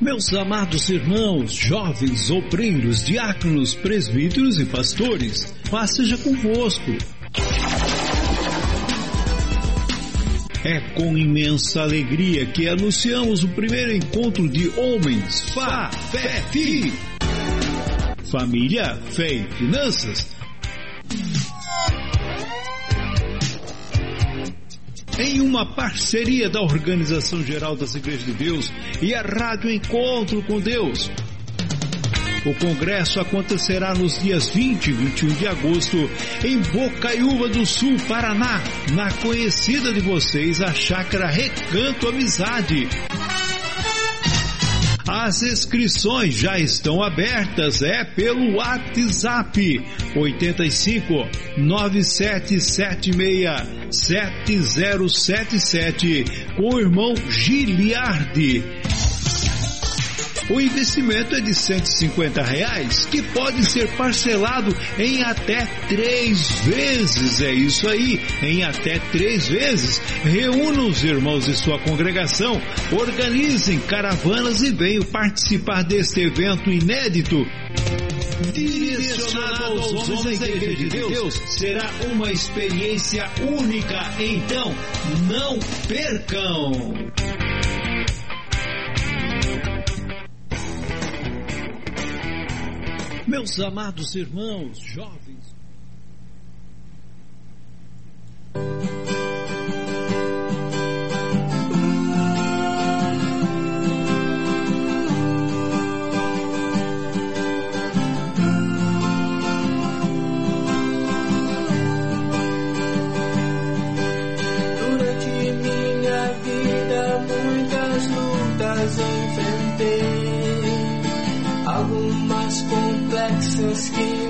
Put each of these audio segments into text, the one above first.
Meus amados irmãos, jovens, obreiros, diáconos, presbíteros e pastores, paz seja convosco. É com imensa alegria que anunciamos o primeiro encontro de homens, Fá, Fé, Fi. Família, Fé e Finanças em uma parceria da Organização Geral das Igrejas de Deus e a Rádio Encontro com Deus. O congresso acontecerá nos dias 20 e 21 de agosto em Bocaiúva do Sul, Paraná, na conhecida de vocês a Chácara Recanto Amizade. As inscrições já estão abertas, é pelo WhatsApp 85 9776 7077 com o irmão Giliardi. O investimento é de 150 reais, que pode ser parcelado em até três vezes. É isso aí, em até três vezes. Reúna os irmãos de sua congregação, organizem caravanas e venham participar deste evento inédito direcionado aos homens da Igreja de Deus, será uma experiência única. Então, não percam! Meus amados irmãos, jovens, skin.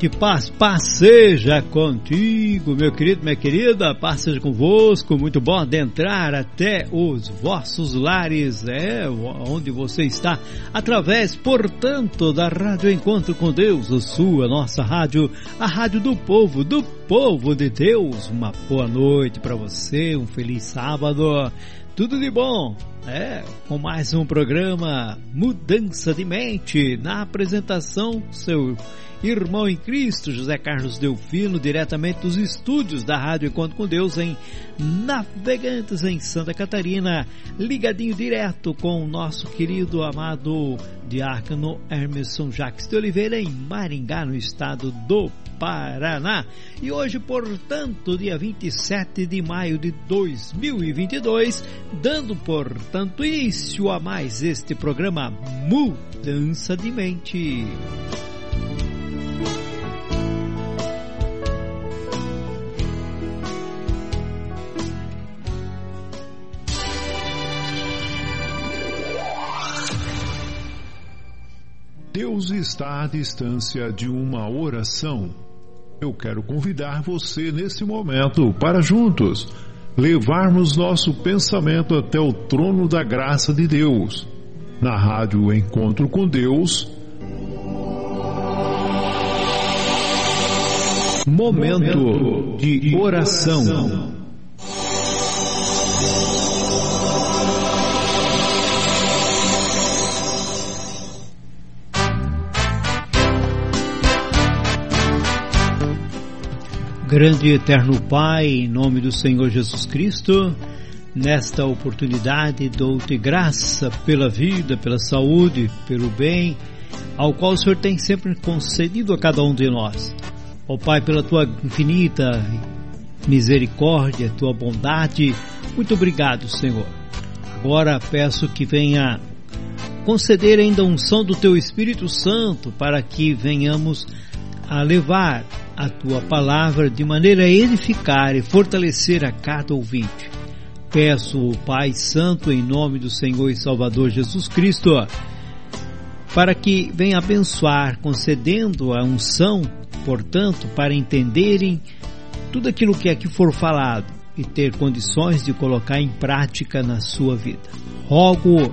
Noite, paz, paz seja contigo, meu querido, minha querida, paz seja convosco, muito bom adentrar até os vossos lares, é, onde você está, através, portanto, da Rádio Encontro com Deus, a sua, nossa rádio, a rádio do povo, do povo de Deus, uma boa noite para você, um feliz sábado, tudo de bom, é, com mais um programa Mudança de Mente, na apresentação, seu irmão em Cristo, José Carlos Delfino, diretamente dos estúdios da Rádio Encontro com Deus em Navegantes, em Santa Catarina, ligadinho direto com o nosso querido amado diácono Hermeson Jacques de Oliveira, em Maringá, no estado do Paraná. E hoje, portanto, dia 27 de maio de 2022, dando, portanto, início a mais este programa Mudança de Mente. Deus está à distância de uma oração. Eu quero convidar você nesse momento para juntos levarmos nosso pensamento até o trono da graça de Deus. Na rádio Encontro com Deus. Momento de oração. Grande e eterno Pai, em nome do Senhor Jesus Cristo, nesta oportunidade dou-te graça pela vida, pela saúde, pelo bem, ao qual o Senhor tem sempre concedido a cada um de nós. Ó Pai, pela tua infinita misericórdia, tua bondade, muito obrigado, Senhor. Agora peço que venha conceder ainda a unção do teu Espírito Santo para que venhamos a levar a tua palavra de maneira a edificar e fortalecer a cada ouvinte. Peço, Pai Santo, em nome do Senhor e Salvador Jesus Cristo, para que venha abençoar, concedendo a unção, portanto, para entenderem tudo aquilo que aqui for falado e ter condições de colocar em prática na sua vida. Rogo,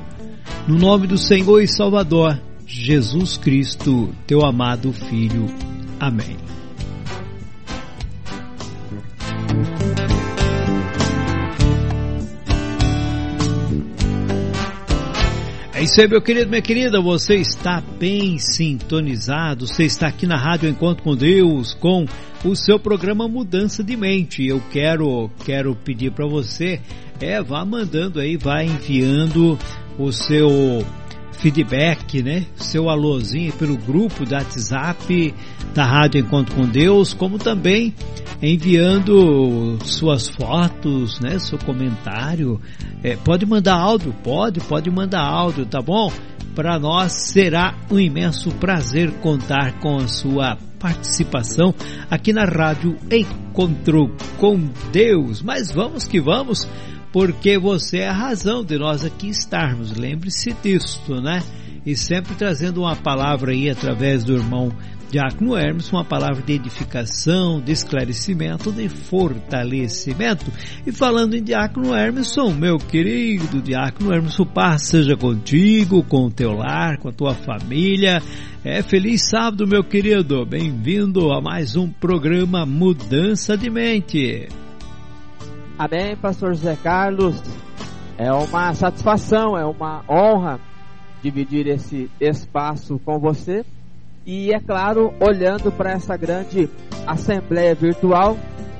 no nome do Senhor e Salvador, Jesus Cristo, teu amado Filho. Amém. É isso aí, meu querido, minha querida. Você está bem sintonizado. Você está aqui na Rádio Encontro com Deus com o seu programa Mudança de Mente. Eu quero quero pedir para você, é, vá mandando aí, vá enviando o seu feedback, né? Seu alôzinho pelo grupo do WhatsApp da Rádio Encontro com Deus, como também enviando suas fotos, né? Seu comentário. É, pode mandar áudio, pode, pode mandar áudio, tá bom? Para nós será um imenso prazer contar com a sua participação aqui na Rádio Encontro com Deus. Mas vamos que vamos porque você é a razão de nós aqui estarmos. Lembre-se disto, né? E sempre trazendo uma palavra aí através do irmão Diácono Hermes, uma palavra de edificação, de esclarecimento, de fortalecimento. E falando em Diácono Hermeson, meu querido Diácono Hermes, o paz seja contigo, com o teu lar, com a tua família. É feliz sábado, meu querido. Bem-vindo a mais um programa Mudança de Mente. Amém, pastor José Carlos. É uma satisfação, é uma honra dividir esse espaço com você. E é claro, olhando para essa grande assembleia virtual,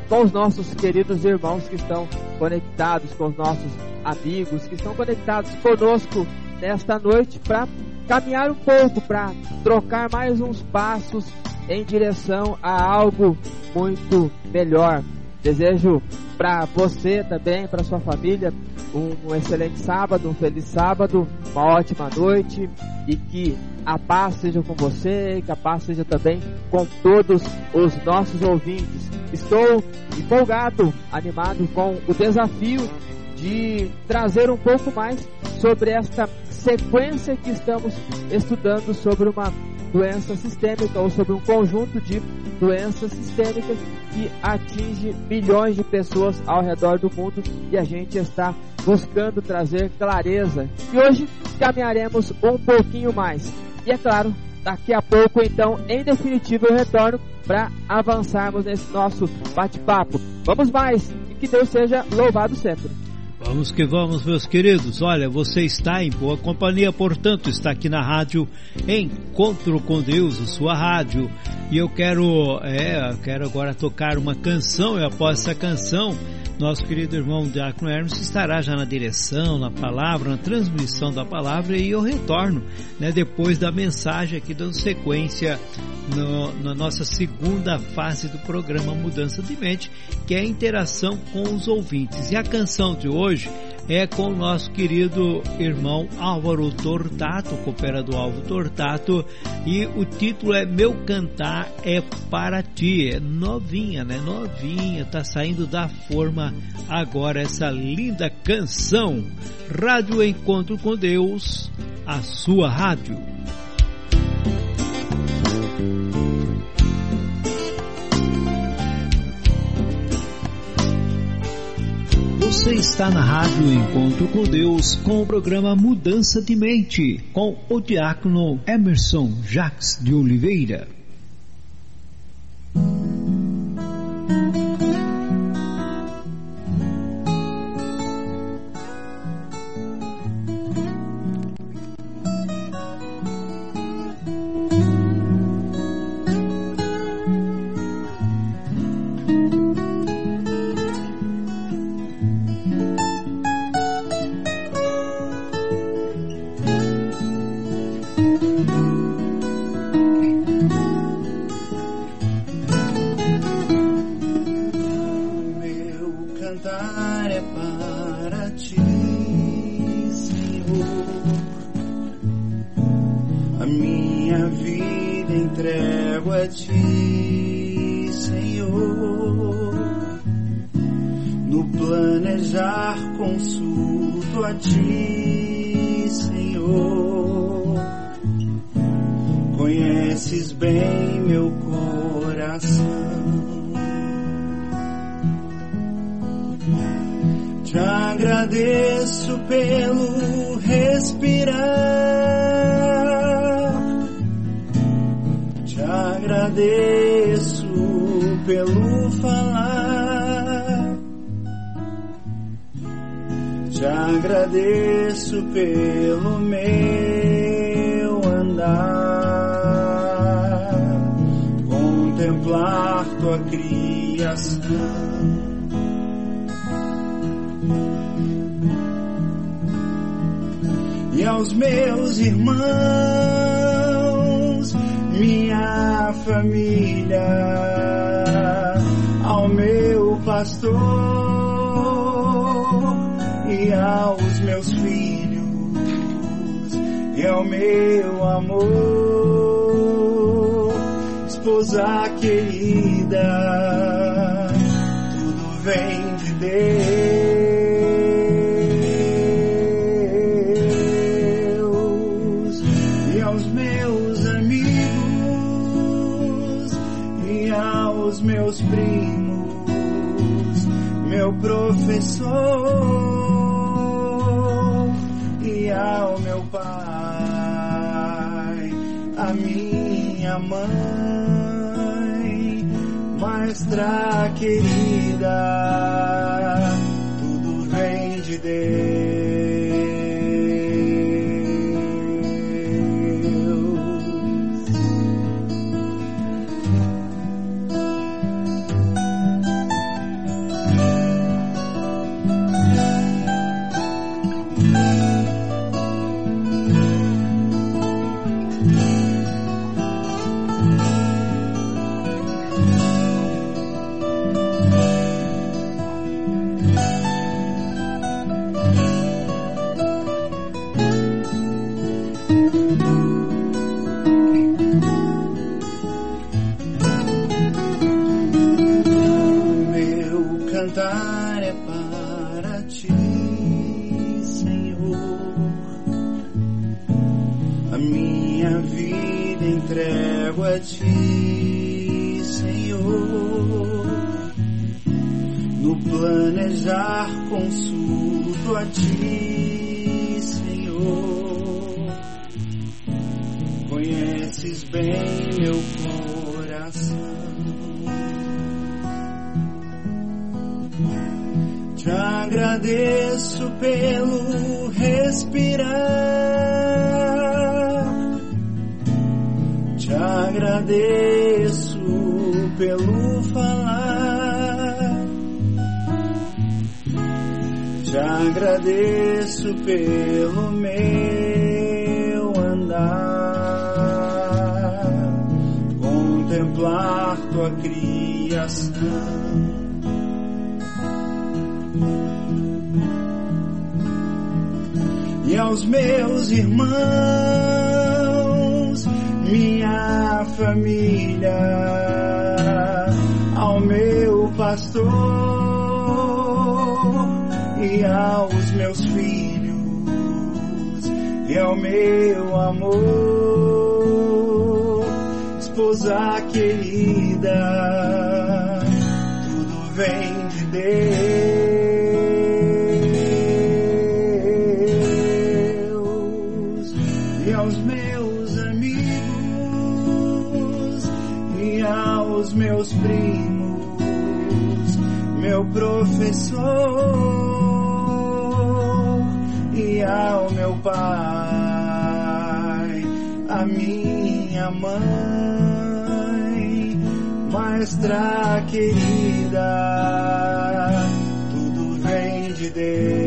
com os nossos queridos irmãos que estão conectados, com os nossos amigos que estão conectados conosco nesta noite para caminhar um pouco, para trocar mais uns passos em direção a algo muito melhor. Desejo para você também, para sua família, um, um, excelente sábado, um feliz sábado, uma ótima noite e que a paz seja com você, que a paz seja também com todos os nossos ouvintes. Estou empolgado, animado com o desafio de trazer um pouco mais sobre esta sequência que estamos estudando sobre uma doença sistêmica ou sobre um conjunto de doenças sistêmicas que atinge milhões de pessoas ao redor do mundo e a gente está buscando trazer clareza. E hoje caminharemos um pouquinho mais. E é claro, daqui a pouco, então, em definitivo, eu retorno para avançarmos nesse nosso bate-papo. Vamos mais e que Deus seja louvado sempre. Vamos que vamos, meus queridos. Olha, você está em boa companhia, portanto, está aqui na rádio Encontro com Deus, a sua rádio. E eu quero, é, eu quero agora tocar uma canção e após essa canção nosso querido irmão Diácono Hermes estará já na direção, na palavra, na transmissão da palavra e eu retorno, né, depois da mensagem aqui dando sequência no, na nossa segunda fase do programa Mudança de Mente, que é a interação com os ouvintes. E a canção de hoje é com o nosso querido irmão Álvaro Tortato, cooperador Álvaro Tortato, e o título é Meu Cantar é para Ti. É novinha, né? Novinha, tá saindo da forma agora essa linda canção. Rádio Encontro com Deus, a sua rádio. Você está na Rádio Encontro com Deus com o programa Mudança de Mente com o diácono Emerson Jacques de Oliveira. Respirar. Te agradeço pelo falar. Te agradeço pelo meu andar, contemplar tua criação. Aos meus irmãos, minha família, ao meu pastor e aos meus filhos e ao meu amor, esposa querida, tudo vem de Deus. Professor e ao meu pai, a minha mãe, maestra querida, tudo vem de Deus.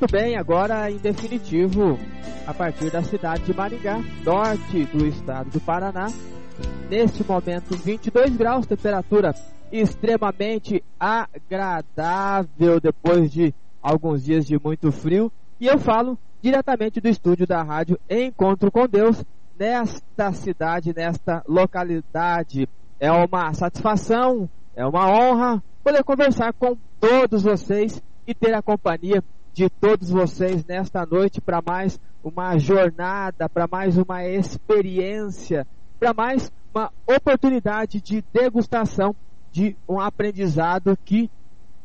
Muito bem, agora em definitivo, a partir da cidade de Maringá, norte do estado do Paraná. Neste momento, 22 graus, temperatura extremamente agradável depois de alguns dias de muito frio. E eu falo diretamente do estúdio da rádio Encontro com Deus, nesta cidade, nesta localidade. É uma satisfação, é uma honra poder conversar com todos vocês e ter a companhia de todos vocês nesta noite para mais uma jornada, para mais uma experiência, para mais uma oportunidade de degustação de um aprendizado que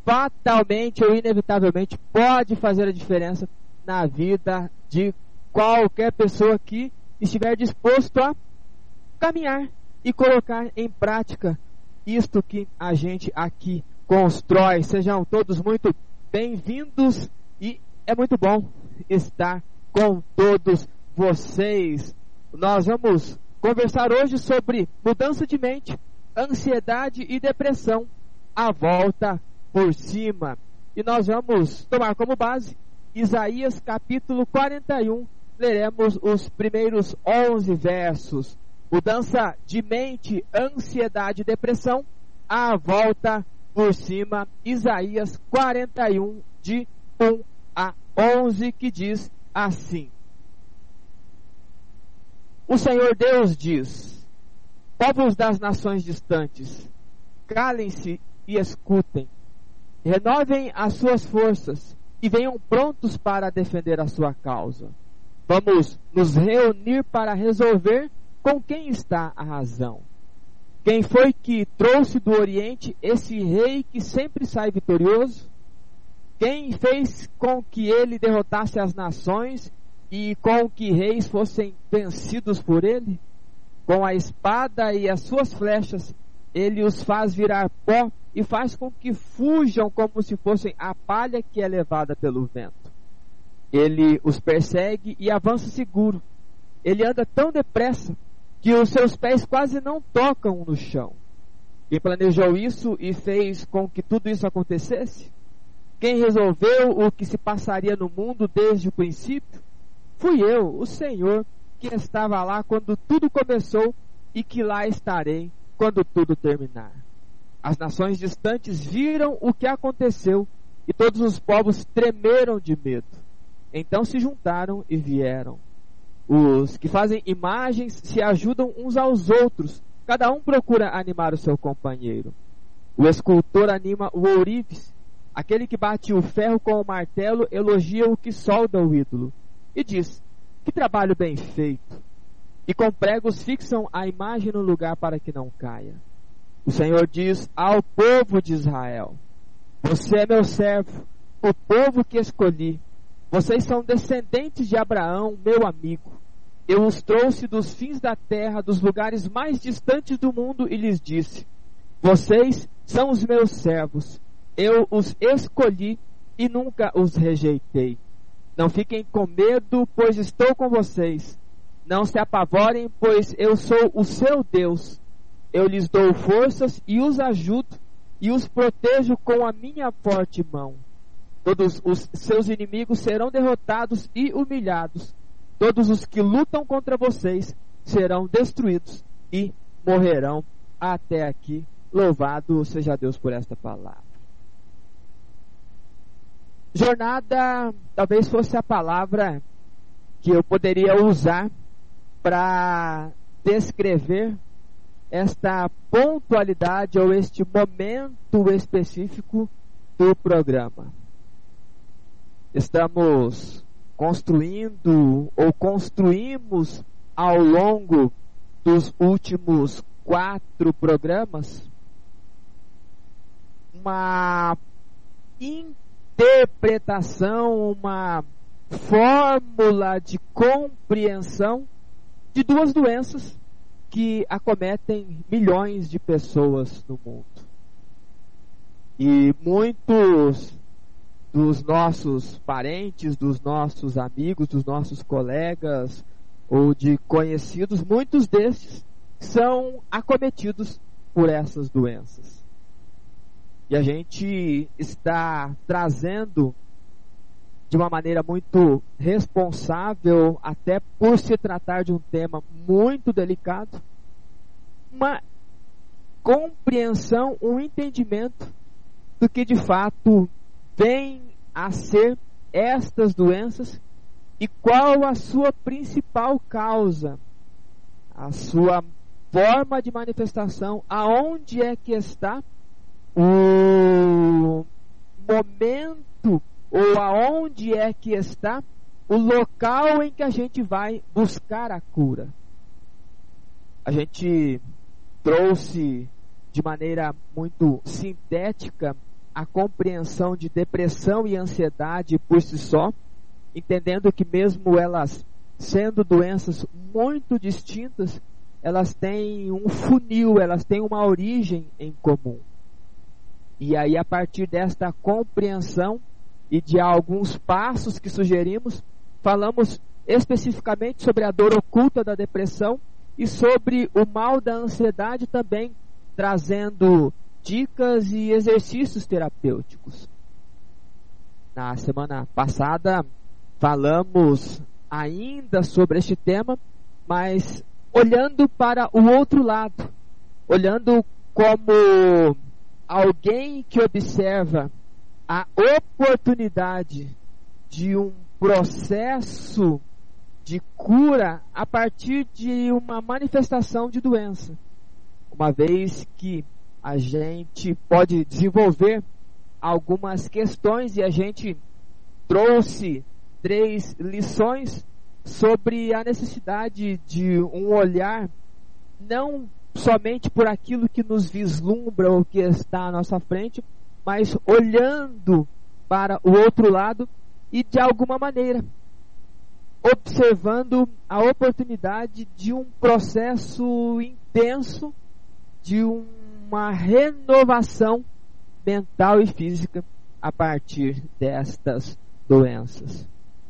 fatalmente ou inevitavelmente pode fazer a diferença na vida de qualquer pessoa que estiver disposto a caminhar e colocar em prática isto que a gente aqui constrói. Sejam todos muito bem-vindos é muito bom estar com todos vocês. Nós vamos conversar hoje sobre mudança de mente, ansiedade e depressão, a volta por cima. E nós vamos tomar como base Isaías capítulo 41. Leremos os primeiros 11 versos. Mudança de mente, ansiedade e depressão, a volta por cima. Isaías 41, de 1 a 11, que diz assim: O Senhor Deus diz: Povos das nações distantes, calem-se e escutem, renovem as suas forças e venham prontos para defender a sua causa. Vamos nos reunir para resolver com quem está a razão. Quem foi que trouxe do Oriente esse rei que sempre sai vitorioso? Quem fez com que ele derrotasse as nações e com que reis fossem vencidos por ele? Com a espada e as suas flechas, ele os faz virar pó e faz com que fujam como se fossem a palha que é levada pelo vento. Ele os persegue e avança seguro. Ele anda tão depressa que os seus pés quase não tocam no chão. Quem planejou isso e fez com que tudo isso acontecesse? Quem resolveu o que se passaria no mundo desde o princípio? Fui eu, o Senhor, que estava lá quando tudo começou e que lá estarei quando tudo terminar. As nações distantes viram o que aconteceu e todos os povos tremeram de medo. Então se juntaram e vieram. Os que fazem imagens se ajudam uns aos outros, cada um procura animar o seu companheiro. O escultor anima o ourives, aquele que bate o ferro com o martelo elogia o que solda o ídolo e diz: Que trabalho bem feito! E com pregos fixam a imagem no lugar para que não caia. O Senhor diz ao povo de Israel: Você é meu servo, o povo que escolhi. Vocês são descendentes de Abraão, meu amigo. Eu os trouxe dos fins da terra, dos lugares mais distantes do mundo, e lhes disse: Vocês são os meus servos. Eu os escolhi e nunca os rejeitei. Não fiquem com medo, pois estou com vocês. Não se apavorem, pois eu sou o seu Deus eu lhes dou forças e os ajudo e os protejo com a minha forte mão. Todos os seus inimigos serão derrotados e humilhados. Todos os que lutam contra vocês serão destruídos e morrerão. Até aqui. Louvado seja Deus por esta palavra. Jornada talvez fosse a palavra que eu poderia usar para descrever esta pontualidade ou este momento específico do programa. Estamos construindo ou construímos ao longo dos últimos quatro programas uma interpretação, uma fórmula de compreensão de duas doenças que acometem milhões de pessoas no mundo. E muitos dos nossos parentes, dos nossos amigos, dos nossos colegas ou de conhecidos, muitos destes são acometidos por essas doenças. E a gente está trazendo de uma maneira muito responsável, até por se tratar de um tema muito delicado, uma compreensão, um entendimento do que de fato vem a ser estas doenças e qual a sua principal causa, a sua forma de manifestação, aonde é que está o momento ou aonde é que está o local em que a gente vai buscar a cura. A gente trouxe de maneira muito sintética a compreensão de depressão e ansiedade por si só, entendendo que mesmo elas sendo doenças muito distintas, elas têm um funil, elas têm uma origem em comum. E aí a partir desta compreensão e de alguns passos que sugerimos, falamos especificamente sobre a dor oculta da depressão e sobre o mal da ansiedade também, trazendo dicas e exercícios terapêuticos. Na semana passada falamos ainda sobre este tema, mas olhando para o outro lado, olhando como alguém que observa a oportunidade de um processo de cura a partir de uma manifestação de doença. Uma vez que a gente pode desenvolver algumas questões e a gente trouxe três lições sobre a necessidade de um olhar não somente por aquilo que nos vislumbra ou que está à nossa frente, mas olhando para o outro lado e de alguma maneira observando a oportunidade de um processo intenso de uma renovação mental e física a partir destas doenças.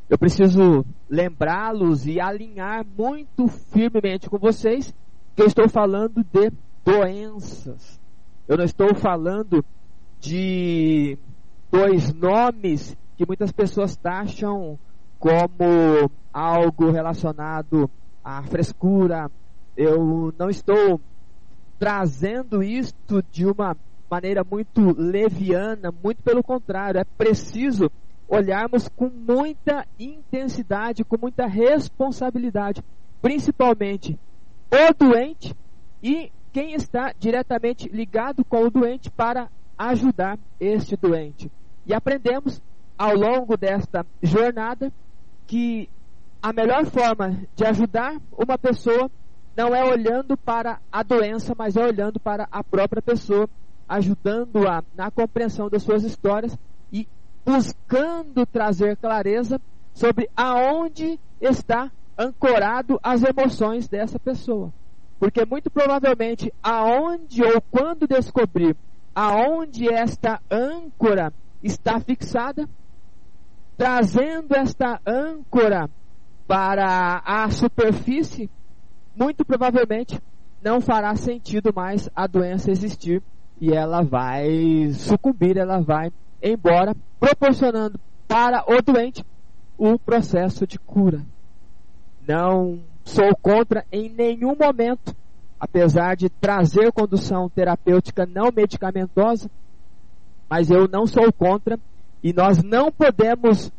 Eu preciso lembrá-los e alinhar muito firmemente com vocês que eu estou falando de doenças. Eu não estou falando de dois nomes que muitas pessoas taxam como algo relacionado à frescura. Eu não estou trazendo isto de uma maneira muito leviana, muito pelo contrário, é preciso olharmos com muita intensidade, com muita responsabilidade, principalmente o doente e quem está diretamente ligado com o doente para ajudar este doente. E aprendemos ao longo desta jornada que a melhor forma de ajudar uma pessoa não é olhando para a doença, mas é olhando para a própria pessoa, ajudando-a na compreensão das suas histórias e buscando trazer clareza sobre aonde está ancorado as emoções dessa pessoa. Porque muito provavelmente aonde ou quando descobrir aonde esta âncora está fixada, trazendo esta âncora para a superfície, muito provavelmente não fará sentido mais a doença existir e ela vai sucumbir, ela vai embora, proporcionando para o doente o processo de cura. Não sou contra em nenhum momento, apesar de trazer condução terapêutica não medicamentosa, mas eu não sou contra e nós não podemos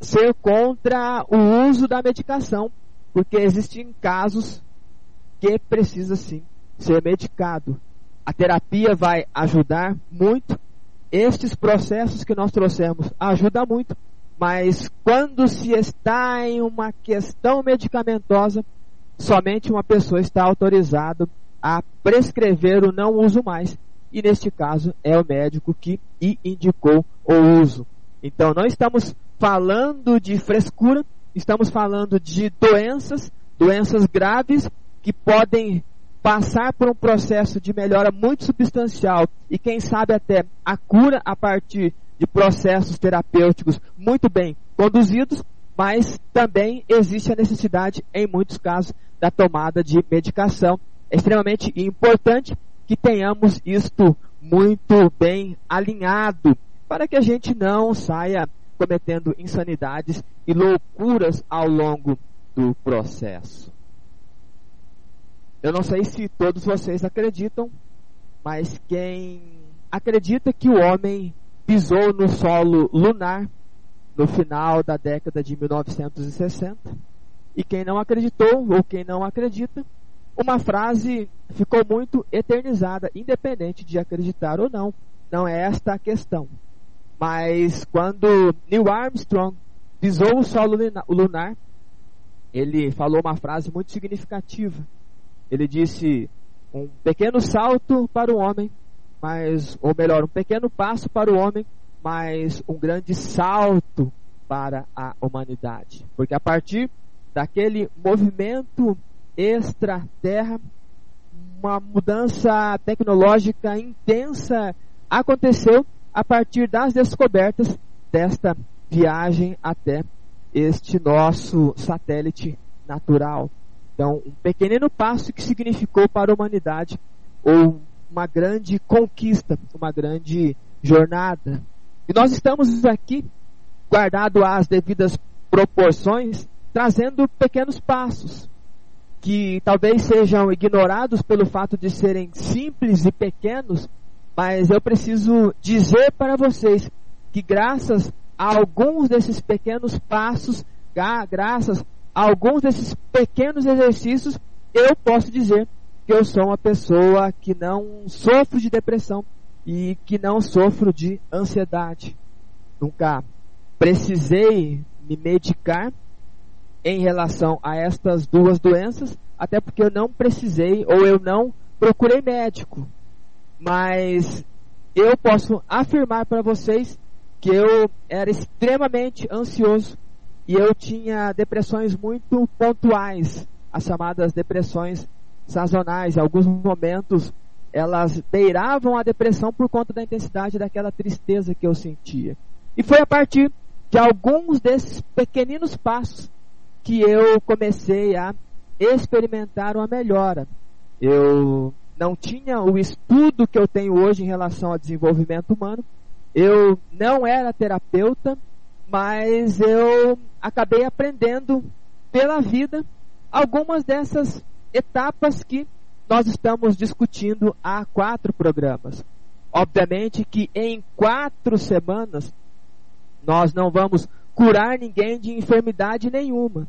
ser contra o uso da medicação, porque existem casos que precisa sim ser medicado. A terapia vai ajudar muito. Estes processos que nós trouxemos ajudam muito, mas quando se está em uma questão medicamentosa, somente uma pessoa está autorizada a prescrever o não uso mais. E neste caso é o médico que indicou o uso. Então não estamos falando de frescura, estamos falando de doenças, doenças graves que podem passar por um processo de melhora muito substancial e quem sabe até a cura a partir de processos terapêuticos muito bem conduzidos, mas também existe a necessidade em muitos casos da tomada de medicação. É extremamente importante que tenhamos isto muito bem alinhado para que a gente não saia cometendo insanidades e loucuras ao longo do processo. Eu não sei se todos vocês acreditam, mas quem acredita que o homem pisou no solo lunar no final da década de 1960, e quem não acreditou ou quem não acredita, uma frase ficou muito eternizada, independente de acreditar ou não. Não é esta a questão. Mas quando Neil Armstrong pisou o solo lunar, ele falou uma frase muito significativa. Ele disse: um pequeno salto para o homem, mas, ou melhor, um pequeno passo para o homem, mas um grande salto para a humanidade. Porque a partir daquele movimento extra-terra, uma mudança tecnológica intensa aconteceu a partir das descobertas desta viagem até este nosso satélite natural. Então, um pequenino passo que significou para a humanidade ou uma grande conquista, uma grande jornada. E nós estamos aqui, guardado as devidas proporções, trazendo pequenos passos que talvez sejam ignorados pelo fato de serem simples e pequenos, mas eu preciso dizer para vocês que graças a alguns desses pequenos passos, graças a alguns desses pequenos exercícios, eu posso dizer eu sou uma pessoa que não sofro de depressão e que não sofro de ansiedade. Nunca precisei me medicar em relação a estas duas doenças, até porque eu não precisei ou eu não procurei médico mas eu posso afirmar para vocês que eu era extremamente ansioso e eu tinha depressões muito pontuais, as chamadas depressões sazonais. Em alguns momentos elas beiravam a depressão por conta da intensidade daquela tristeza que eu sentia. E foi a partir de alguns desses pequeninos passos que eu comecei a experimentar uma melhora. eu não tinha o estudo que eu tenho hoje em relação ao desenvolvimento humano. Eu não era terapeuta, mas eu acabei aprendendo pela vida algumas dessas etapas que nós estamos discutindo há quatro programas. Obviamente que em quatro semanas nós não vamos curar ninguém de enfermidade nenhuma.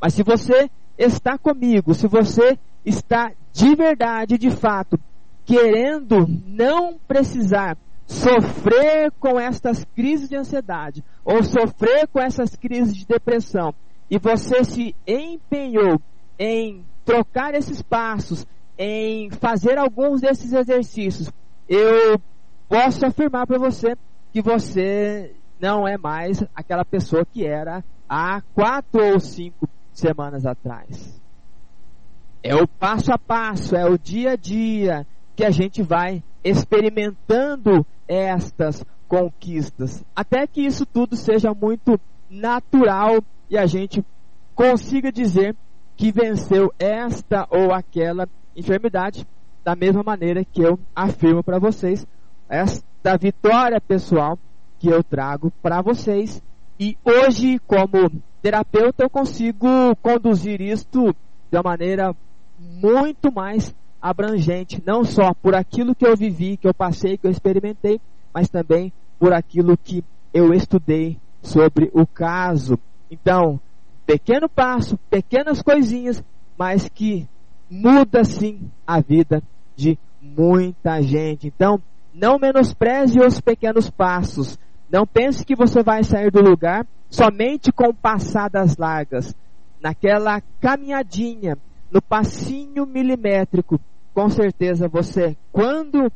Mas se você está comigo, se você está de verdade, de fato, querendo não precisar sofrer com estas crises de ansiedade ou sofrer com essas crises de depressão e você se empenhou em trocar esses passos, em fazer alguns desses exercícios, eu posso afirmar para você que você não é mais aquela pessoa que era há quatro ou cinco semanas atrás. É o passo a passo, é o dia a dia que a gente vai experimentando estas conquistas, até que isso tudo seja muito natural e a gente consiga dizer que venceu esta ou aquela enfermidade, da mesma maneira que eu afirmo para vocês esta vitória pessoal que eu trago para vocês. E hoje, como terapeuta, eu consigo conduzir isto de uma maneira muito mais abrangente, não só por aquilo que eu vivi, que eu passei, que eu experimentei, mas também por aquilo que eu estudei sobre o caso. Então, pequeno passo, pequenas coisinhas, mas que muda sim a vida de muita gente. Então, não menospreze os pequenos passos. Não pense que você vai sair do lugar somente com passadas largas. Naquela caminhadinha, no passinho milimétrico, com certeza você, quando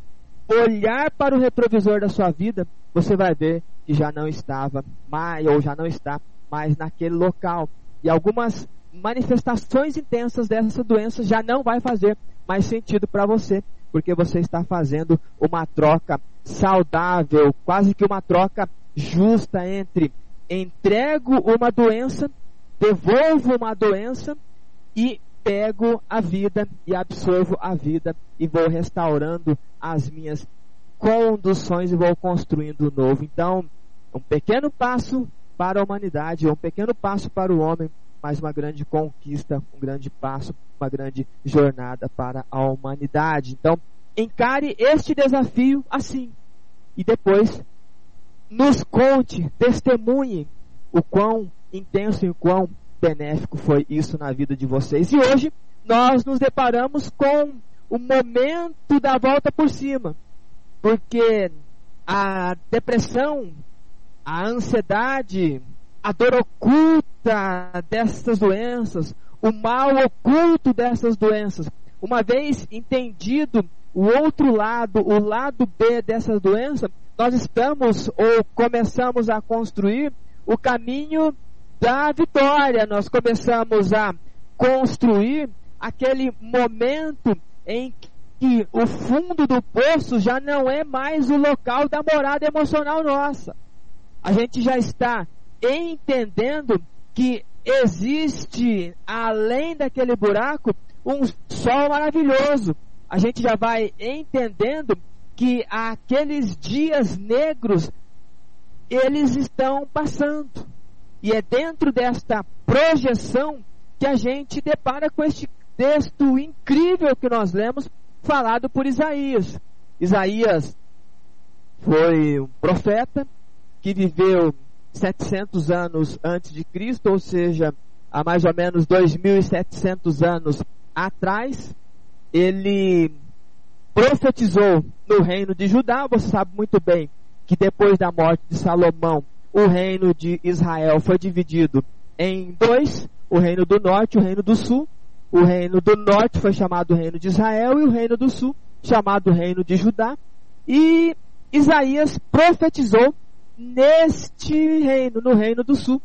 olhar para o retrovisor da sua vida, você vai ver que já não estava mais, ou já não está mais naquele local. E algumas manifestações intensas dessa doença já não vai fazer mais sentido para você, porque você está fazendo uma troca saudável, quase que uma troca justa entre entrego uma doença, devolvo uma doença e pego a vida e absorvo a vida e vou restaurando as minhas conduções e vou construindo o novo. Então, um pequeno passo para a humanidade, um pequeno passo para o homem, mas uma grande conquista, um grande passo, uma grande jornada para a humanidade. Então, encare este desafio assim e depois nos conte, testemunhe o quão intenso e o quão benéfico foi isso na vida de vocês. E hoje nós nos deparamos com o momento da volta por cima, porque a depressão, a ansiedade, a dor oculta dessas doenças, o mal oculto dessas doenças, uma vez entendido o outro lado, o lado B dessas doenças, nós estamos ou começamos a construir o caminho da vitória. Nós começamos a construir aquele momento em que o fundo do poço já não é mais o local da morada emocional nossa. A gente já está entendendo que existe, além daquele buraco, um sol maravilhoso. A gente já vai entendendo que aqueles dias negros eles estão passando. E é dentro desta projeção que a gente depara com este texto incrível que nós lemos, falado por Isaías. Isaías foi um profeta que viveu 700 anos antes de Cristo, ou seja, há mais ou menos 2.700 anos atrás. Ele profetizou no reino de Judá, você sabe muito bem que depois da morte de Salomão, o reino de Israel foi dividido em dois: o reino do norte e o reino do sul. O reino do norte foi chamado reino de Israel e o reino do sul chamado reino de Judá. E Isaías profetizou neste reino, no reino do sul,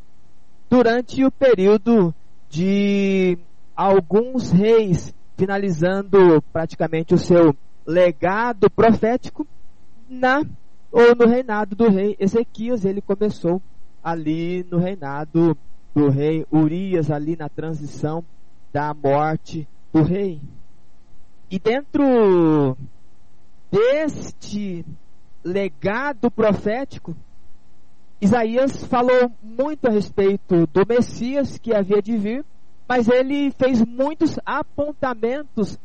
durante o período de alguns reis, finalizando praticamente o seu legado profético na ou no reinado do rei Ezequias, ele começou ali no reinado do rei Urias, ali na transição da morte do rei. E dentro deste legado profético, Isaías falou muito a respeito do Messias que havia de vir, mas ele fez muitos apontamentos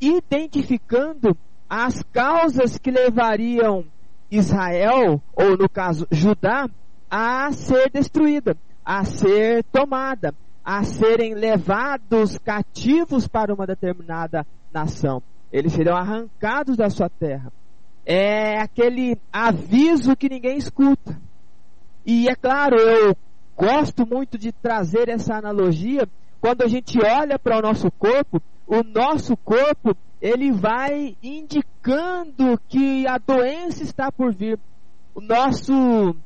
identificando as causas que levariam Israel, ou no caso Judá, a ser destruída, a ser tomada, a serem levados cativos para uma determinada nação. Eles serão arrancados da sua terra. É aquele aviso que ninguém escuta. E é claro, eu gosto muito de trazer essa analogia quando a gente olha para o nosso corpo, o nosso corpo ele vai indicando que a doença está por vir. O nosso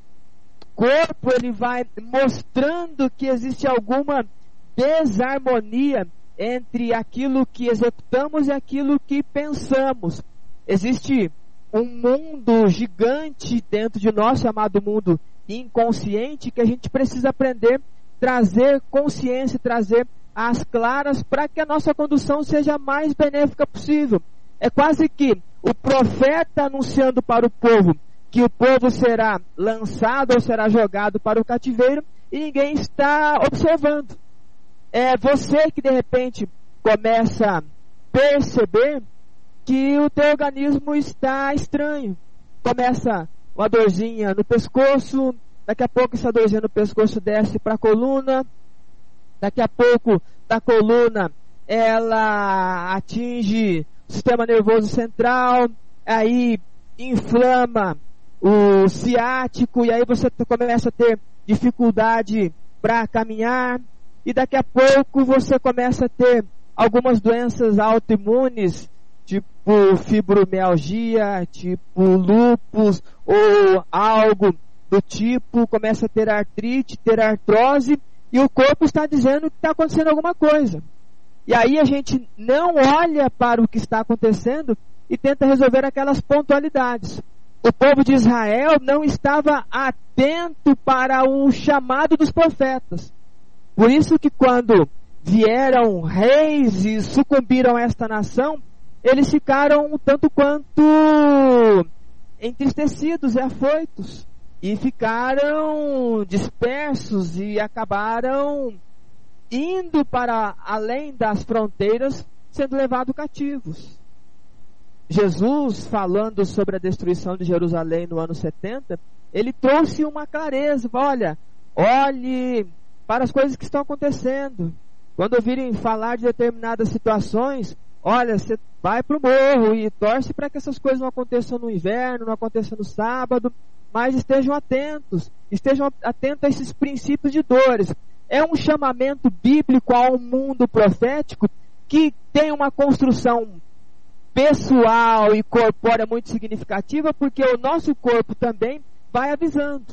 corpo ele vai mostrando que existe alguma desarmonia entre aquilo que executamos e aquilo que pensamos. Existe um mundo gigante dentro de nós chamado mundo inconsciente que a gente precisa aprender trazer consciência, trazer as claras para que a nossa condução seja a mais benéfica possível. É quase que o profeta anunciando para o povo que o povo será lançado ou será jogado para o cativeiro e ninguém está observando. É você que de repente começa a perceber que o teu organismo está estranho. Começa uma dorzinha no pescoço, daqui a pouco essa dorzinha no pescoço desce para a coluna, daqui a pouco da coluna ela atinge o sistema nervoso central, aí inflama o ciático e aí você começa a ter dificuldade para caminhar e daqui a pouco você começa a ter algumas doenças autoimunes, tipo fibromialgia, tipo lupus ou algo do tipo, começa a ter artrite, ter artrose e o corpo está dizendo que está acontecendo alguma coisa. E aí a gente não olha para o que está acontecendo e tenta resolver aquelas pontualidades o povo de Israel não estava atento para o chamado dos profetas. Por isso que quando vieram reis e sucumbiram a esta nação, eles ficaram tanto quanto entristecidos e afoitos. E ficaram dispersos e acabaram indo para além das fronteiras, sendo levados cativos. Jesus, falando sobre a destruição de Jerusalém no ano 70, ele trouxe uma clareza. Olha, olhe para as coisas que estão acontecendo. Quando ouvirem falar de determinadas situações, olha, você vai para o morro e torce para que essas coisas não aconteçam no inverno, não aconteçam no sábado, mas estejam atentos, estejam atentos a esses princípios de dores. É um chamamento bíblico ao mundo profético que tem uma construção pessoal e corpórea muito significativa, porque o nosso corpo também vai avisando.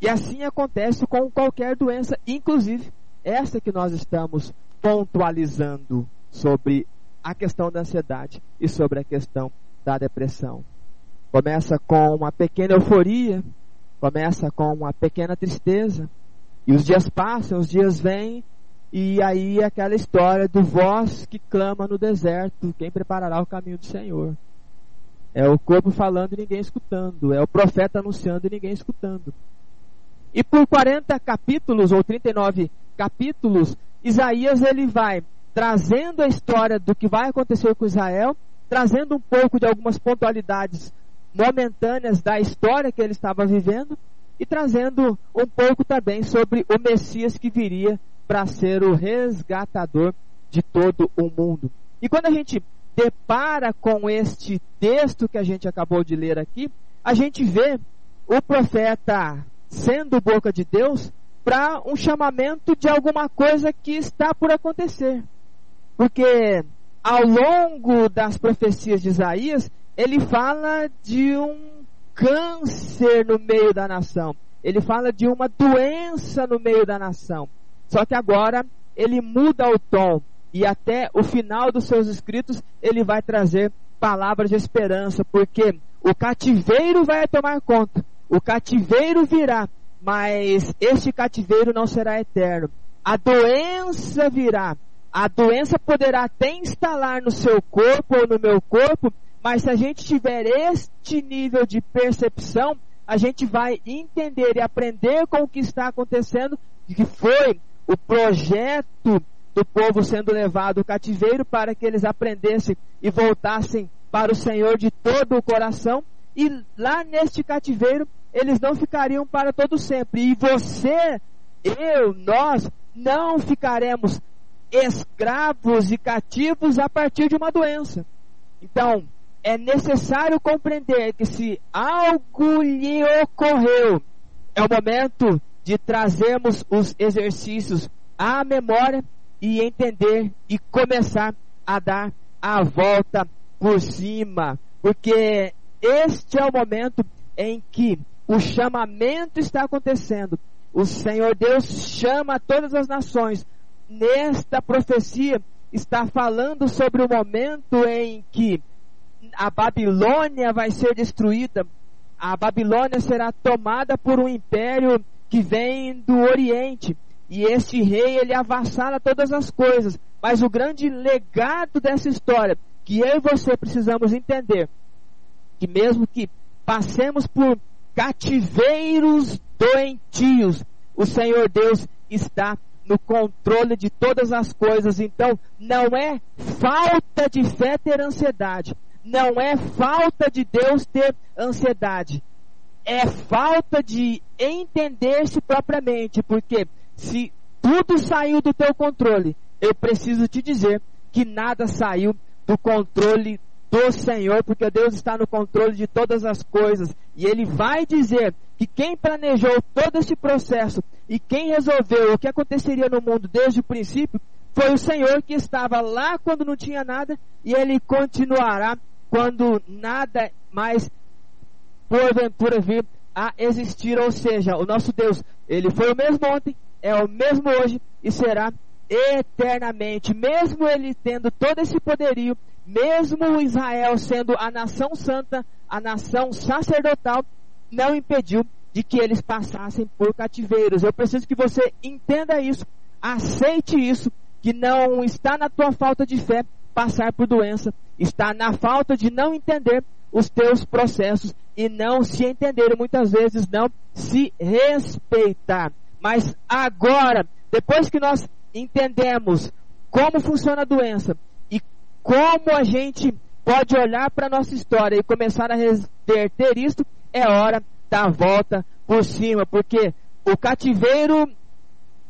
E assim acontece com qualquer doença, inclusive essa que nós estamos pontualizando sobre a questão da ansiedade e sobre a questão da depressão. Começa com uma pequena euforia, começa com uma pequena tristeza, e os dias passam, os dias vêm, e aí aquela história do voz que clama no deserto, quem preparará o caminho do Senhor? É o corpo falando e ninguém escutando, é o profeta anunciando e ninguém escutando. E por 40 capítulos ou 39 capítulos, Isaías ele vai trazendo a história do que vai acontecer com Israel, trazendo um pouco de algumas pontualidades momentâneas da história que ele estava vivendo e trazendo um pouco também sobre o Messias que viria para ser o resgatador de todo o mundo. E quando a gente depara com este texto que a gente acabou de ler aqui, a gente vê o profeta sendo boca de Deus para um chamamento de alguma coisa que está por acontecer. Porque ao longo das profecias de Isaías, ele fala de um câncer no meio da nação. Ele fala de uma doença no meio da nação. Só que agora ele muda o tom e até o final dos seus escritos ele vai trazer palavras de esperança, porque o cativeiro vai tomar conta, o cativeiro virá, mas este cativeiro não será eterno. A doença virá, A doença poderá até instalar no seu corpo ou no meu corpo, mas se a gente tiver este nível de percepção, a gente vai entender e aprender com o que está acontecendo, que foi o projeto do povo sendo levado ao cativeiro para que eles aprendessem e voltassem para o Senhor de todo o coração. E lá neste cativeiro, eles não ficariam para todo sempre. E você, eu, nós, não ficaremos escravos e cativos a partir de uma doença. Então, é necessário compreender que se algo lhe ocorreu, é o momento de trazermos os exercícios à memória e entender e começar a dar a volta por cima, porque este é o momento em que o chamamento está acontecendo. O Senhor Deus chama todas as nações. Nesta profecia está falando sobre o momento em que a Babilônia vai ser destruída. A Babilônia será tomada por um império que vem do Oriente. E este rei, ele avassala todas as coisas. Mas o grande legado dessa história, que eu e você precisamos entender, que mesmo que passemos por cativeiros doentios, o Senhor Deus está no controle de todas as coisas. Então, não é falta de fé ter ansiedade, não é falta de Deus ter ansiedade. É falta de entender-se propriamente, porque se tudo saiu do teu controle, eu preciso te dizer que nada saiu do controle do Senhor, porque Deus está no controle de todas as coisas. E Ele vai dizer que quem planejou todo esse processo e quem resolveu o que aconteceria no mundo desde o princípio foi o Senhor que estava lá quando não tinha nada e Ele continuará quando nada mais porventura vir a existir, ou seja, o nosso Deus, ele foi o mesmo ontem, é o mesmo hoje e será eternamente, mesmo ele tendo todo esse poderio, mesmo Israel sendo a nação santa, a nação sacerdotal, não impediu de que eles passassem por cativeiros. Eu preciso que você entenda isso, aceite isso, que não está na tua falta de fé, passar por doença, está na falta de não entender os teus processos e não se entender, muitas vezes não se respeitar. Mas agora, depois que nós entendemos como funciona a doença e como a gente pode olhar para a nossa história e começar a reverter isto, é hora da volta por cima, porque o cativeiro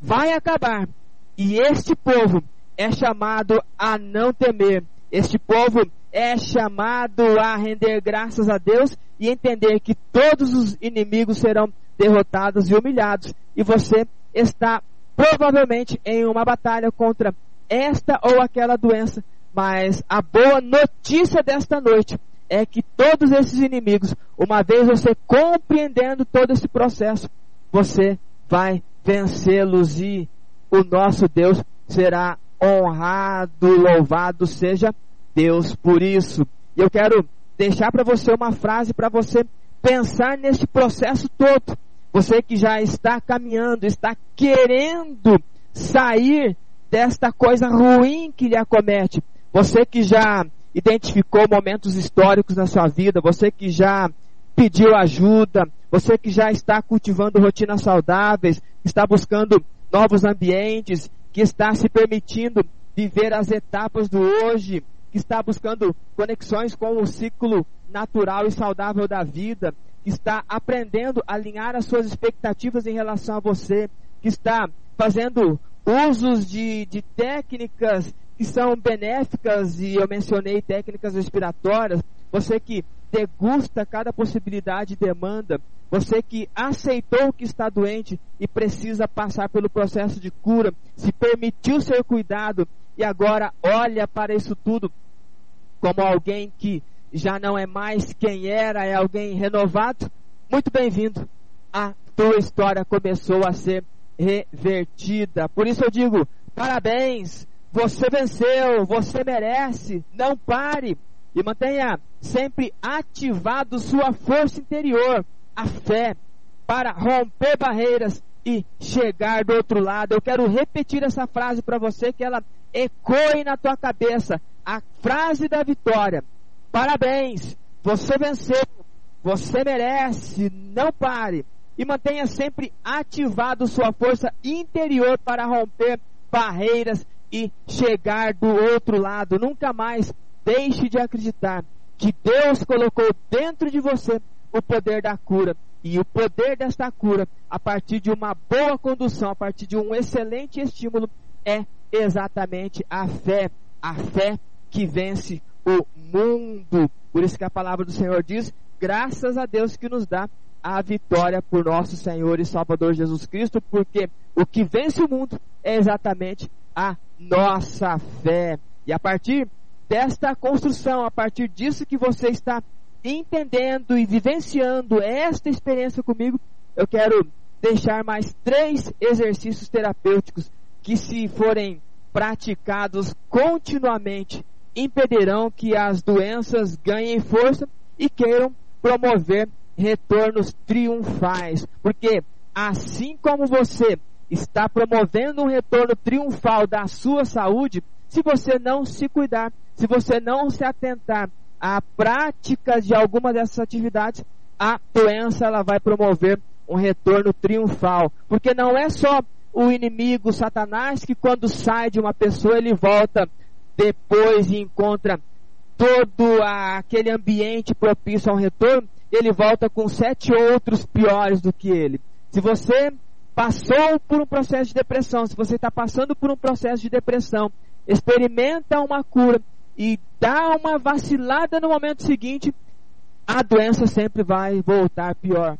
vai acabar e este povo é chamado a não temer. Este povo é chamado a render graças a Deus e entender que todos os inimigos serão derrotados e humilhados. E você está provavelmente em uma batalha contra esta ou aquela doença. Mas a boa notícia desta noite é que todos esses inimigos, uma vez você compreendendo todo esse processo, você vai vencê-los e o nosso Deus será honrado, louvado seja Deus por isso. E eu quero deixar para você uma frase para você pensar nesse processo todo. Você que já está caminhando, está querendo sair desta coisa ruim que lhe acomete. Você que já identificou momentos históricos na sua vida, você que já pediu ajuda, você que já está cultivando rotinas saudáveis, está buscando novos ambientes, que está se permitindo viver as etapas do hoje, que está buscando conexões com o ciclo natural e saudável da vida, que está aprendendo a alinhar as suas expectativas em relação a você, que está fazendo usos de, de técnicas que são benéficas, e eu mencionei técnicas respiratórias, você que degusta cada possibilidade e demanda, você que aceitou que está doente e precisa passar pelo processo de cura, se permitiu ser cuidado e agora olha para isso tudo como alguém que já não é mais quem era, é alguém renovado, muito bem-vindo. A tua história começou a ser revertida. Por isso eu digo, parabéns, você venceu, você merece, não pare e mantenha sempre ativado sua força interior a fé para romper barreiras e chegar do outro lado. Eu quero repetir essa frase para você que ela ecoe na tua cabeça a frase da vitória. Parabéns, você venceu, você merece, não pare. E mantenha sempre ativado sua força interior para romper barreiras e chegar do outro lado. Nunca mais deixe de acreditar que Deus colocou dentro de você o poder da cura. E o poder desta cura, a partir de uma boa condução, a partir de um excelente estímulo, é exatamente a fé. A fé que vence o mundo. Por isso que a palavra do Senhor diz: graças a Deus que nos dá a vitória por nosso Senhor e Salvador Jesus Cristo, porque o que vence o mundo é exatamente a nossa fé. E a partir desta construção, a partir disso que você está entendendo e vivenciando esta experiência comigo, eu quero deixar mais três exercícios terapêuticos que, se forem praticados continuamente, impedirão que as doenças ganhem força e queiram promover retornos triunfais. Porque assim como você está promovendo um retorno triunfal da sua saúde, se você não se cuidar, se você não se atentar à prática de alguma dessas atividades, a doença ela vai promover um retorno triunfal. Porque não é só o inimigo Satanás que quando sai de uma pessoa ele volta depois e encontra todo aquele ambiente propício ao retorno, ele volta com sete outros piores do que ele. Se você passou por um processo de depressão, se você está passando por um processo de depressão, experimenta uma cura e dá uma vacilada no momento seguinte, a doença sempre vai voltar pior.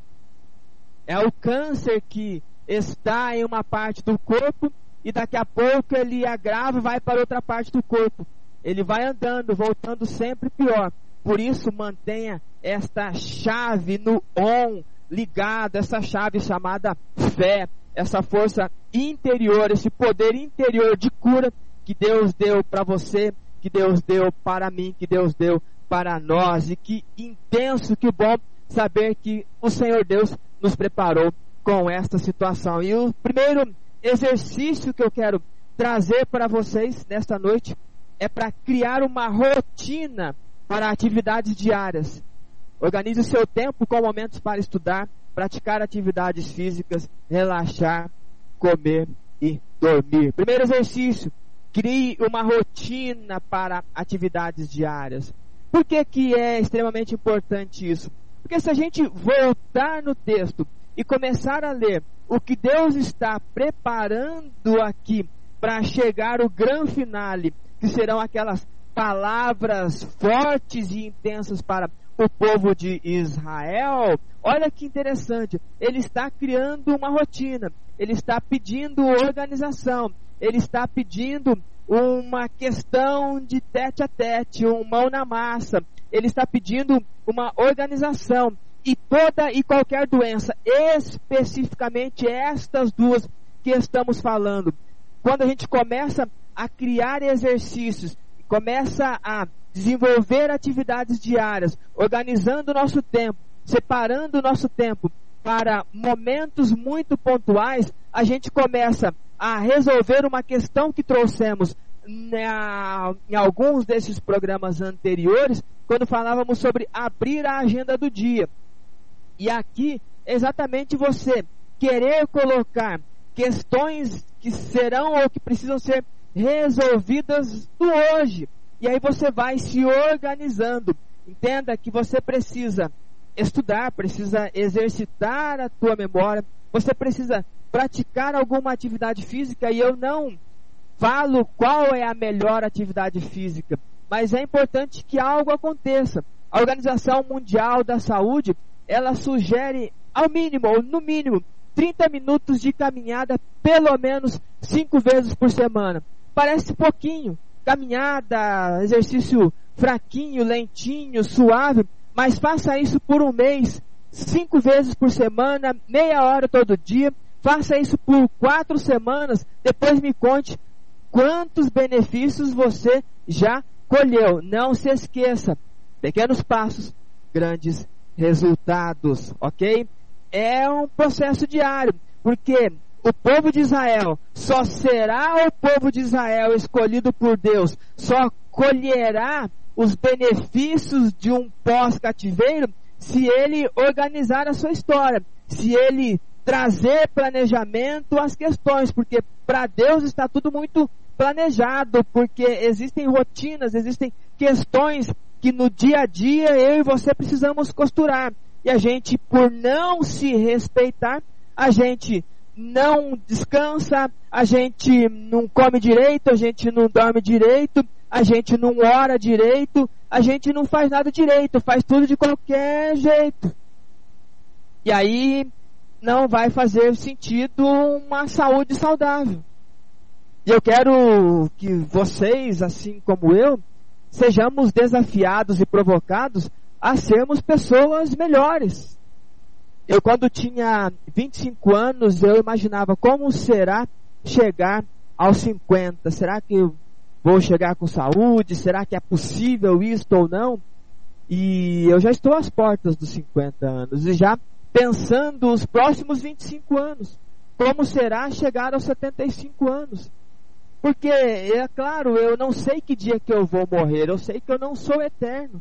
É o câncer que está em uma parte do corpo e daqui a pouco ele agrava e vai para outra parte do corpo. Ele vai andando, voltando sempre pior. Por isso, mantenha esta chave no on ligada, essa chave chamada fé, essa força interior, esse poder interior de cura que Deus deu para você, que Deus deu para mim, que Deus deu para nós. E que intenso, que bom saber que o Senhor Deus nos preparou com esta situação. E o primeiro exercício que eu quero trazer para vocês nesta noite é para criar uma rotina para atividades diárias. Organize o seu tempo com momentos para estudar, praticar atividades físicas, relaxar, comer e dormir. Primeiro exercício: crie uma rotina para atividades diárias. Por que, que é extremamente importante isso? Porque se a gente voltar no texto e começar a ler o que Deus está preparando aqui para chegar o grande finale, que serão aquelas palavras fortes e intensas para o povo de Israel. Olha que interessante, ele está criando uma rotina, ele está pedindo organização, ele está pedindo uma questão de tete a tete, um mão na massa, ele está pedindo uma organização, e toda e qualquer doença, especificamente estas duas que estamos falando. Quando a gente começa a criar exercícios, começa a desenvolver atividades diárias, organizando o nosso tempo, separando o nosso tempo para momentos muito pontuais, a gente começa a resolver uma questão que trouxemos na, em alguns desses programas anteriores, quando falávamos sobre abrir a agenda do dia. E aqui, exatamente você querer colocar questões que serão ou que precisam ser resolvidas do hoje. E aí você vai se organizando. Entenda que você precisa estudar, precisa exercitar a tua memória, você precisa praticar alguma atividade física e eu não falo qual é a melhor atividade física, mas é importante que algo aconteça. A Organização Mundial da Saúde ela sugere ao mínimo, ou no mínimo, 30 minutos de caminhada, pelo menos 5 vezes por semana. Parece pouquinho, caminhada, exercício fraquinho, lentinho, suave, mas faça isso por um mês, cinco vezes por semana, meia hora todo dia, faça isso por quatro semanas, depois me conte quantos benefícios você já colheu. Não se esqueça, pequenos passos, grandes resultados, ok? É um processo diário, porque o povo de Israel só será o povo de Israel escolhido por Deus, só colherá os benefícios de um pós-cativeiro se ele organizar a sua história, se ele trazer planejamento às questões, porque para Deus está tudo muito planejado, porque existem rotinas, existem questões que no dia a dia eu e você precisamos costurar. E a gente, por não se respeitar, a gente não descansa, a gente não come direito, a gente não dorme direito, a gente não ora direito, a gente não faz nada direito, faz tudo de qualquer jeito. E aí não vai fazer sentido uma saúde saudável. E eu quero que vocês, assim como eu, sejamos desafiados e provocados a sermos pessoas melhores. Eu, quando tinha 25 anos, eu imaginava como será chegar aos 50. Será que eu vou chegar com saúde? Será que é possível isto ou não? E eu já estou às portas dos 50 anos e já pensando os próximos 25 anos. Como será chegar aos 75 anos? Porque, é claro, eu não sei que dia que eu vou morrer, eu sei que eu não sou eterno.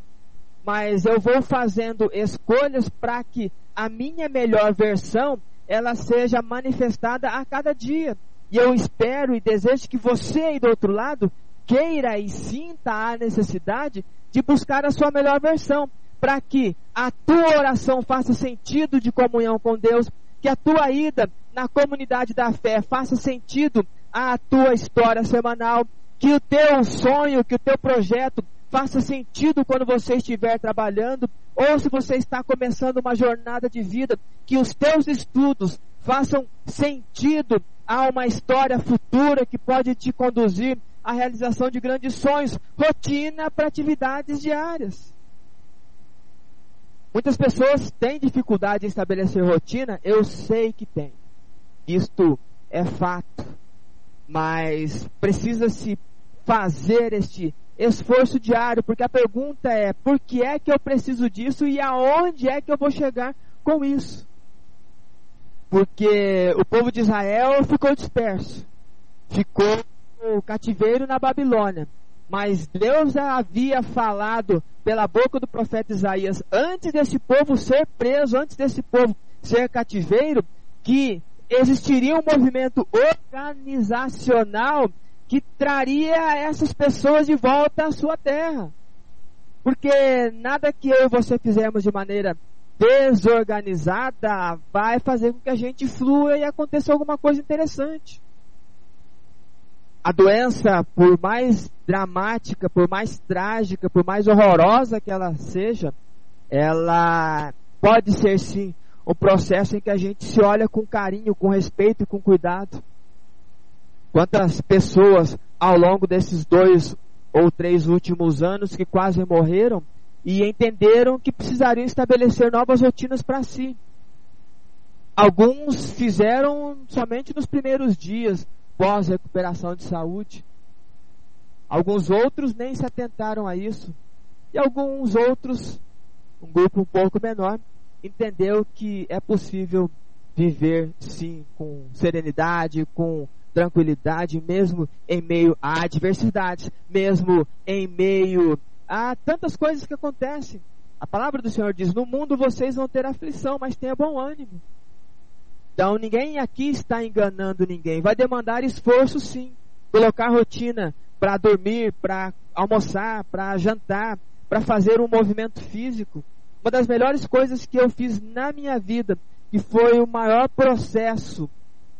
Mas eu vou fazendo escolhas para que a minha melhor versão ela seja manifestada a cada dia. E eu espero e desejo que você aí do outro lado queira e sinta a necessidade de buscar a sua melhor versão para que a tua oração faça sentido de comunhão com Deus, que a tua ida na comunidade da fé faça sentido à tua história semanal, que o teu sonho, que o teu projeto faça sentido quando você estiver trabalhando, ou se você está começando uma jornada de vida, que os teus estudos façam sentido a uma história futura que pode te conduzir à realização de grandes sonhos, rotina para atividades diárias. Muitas pessoas têm dificuldade em estabelecer rotina, eu sei que tem. Isto é fato. Mas precisa-se fazer este esforço diário, porque a pergunta é: por que é que eu preciso disso e aonde é que eu vou chegar com isso? Porque o povo de Israel ficou disperso, ficou o cativeiro na Babilônia. Mas Deus havia falado pela boca do profeta Isaías, antes desse povo ser preso, antes desse povo ser cativeiro, que existiria um movimento organizacional que traria essas pessoas de volta à sua terra. Porque nada que eu e você fizermos de maneira desorganizada vai fazer com que a gente flua e aconteça alguma coisa interessante a doença, por mais dramática, por mais trágica, por mais horrorosa que ela seja, ela pode ser sim um processo em que a gente se olha com carinho, com respeito e com cuidado. Quantas pessoas ao longo desses dois ou três últimos anos que quase morreram e entenderam que precisariam estabelecer novas rotinas para si. Alguns fizeram somente nos primeiros dias, pós-recuperação de saúde. Alguns outros nem se atentaram a isso. E alguns outros, um grupo um pouco menor, entendeu que é possível viver sim com serenidade, com tranquilidade, mesmo em meio a adversidades, mesmo em meio a tantas coisas que acontecem. A palavra do Senhor diz: No mundo vocês vão ter aflição, mas tenha bom ânimo. Então ninguém aqui está enganando ninguém. Vai demandar esforço sim. Colocar rotina para dormir, para almoçar, para jantar, para fazer um movimento físico. Uma das melhores coisas que eu fiz na minha vida, que foi o maior processo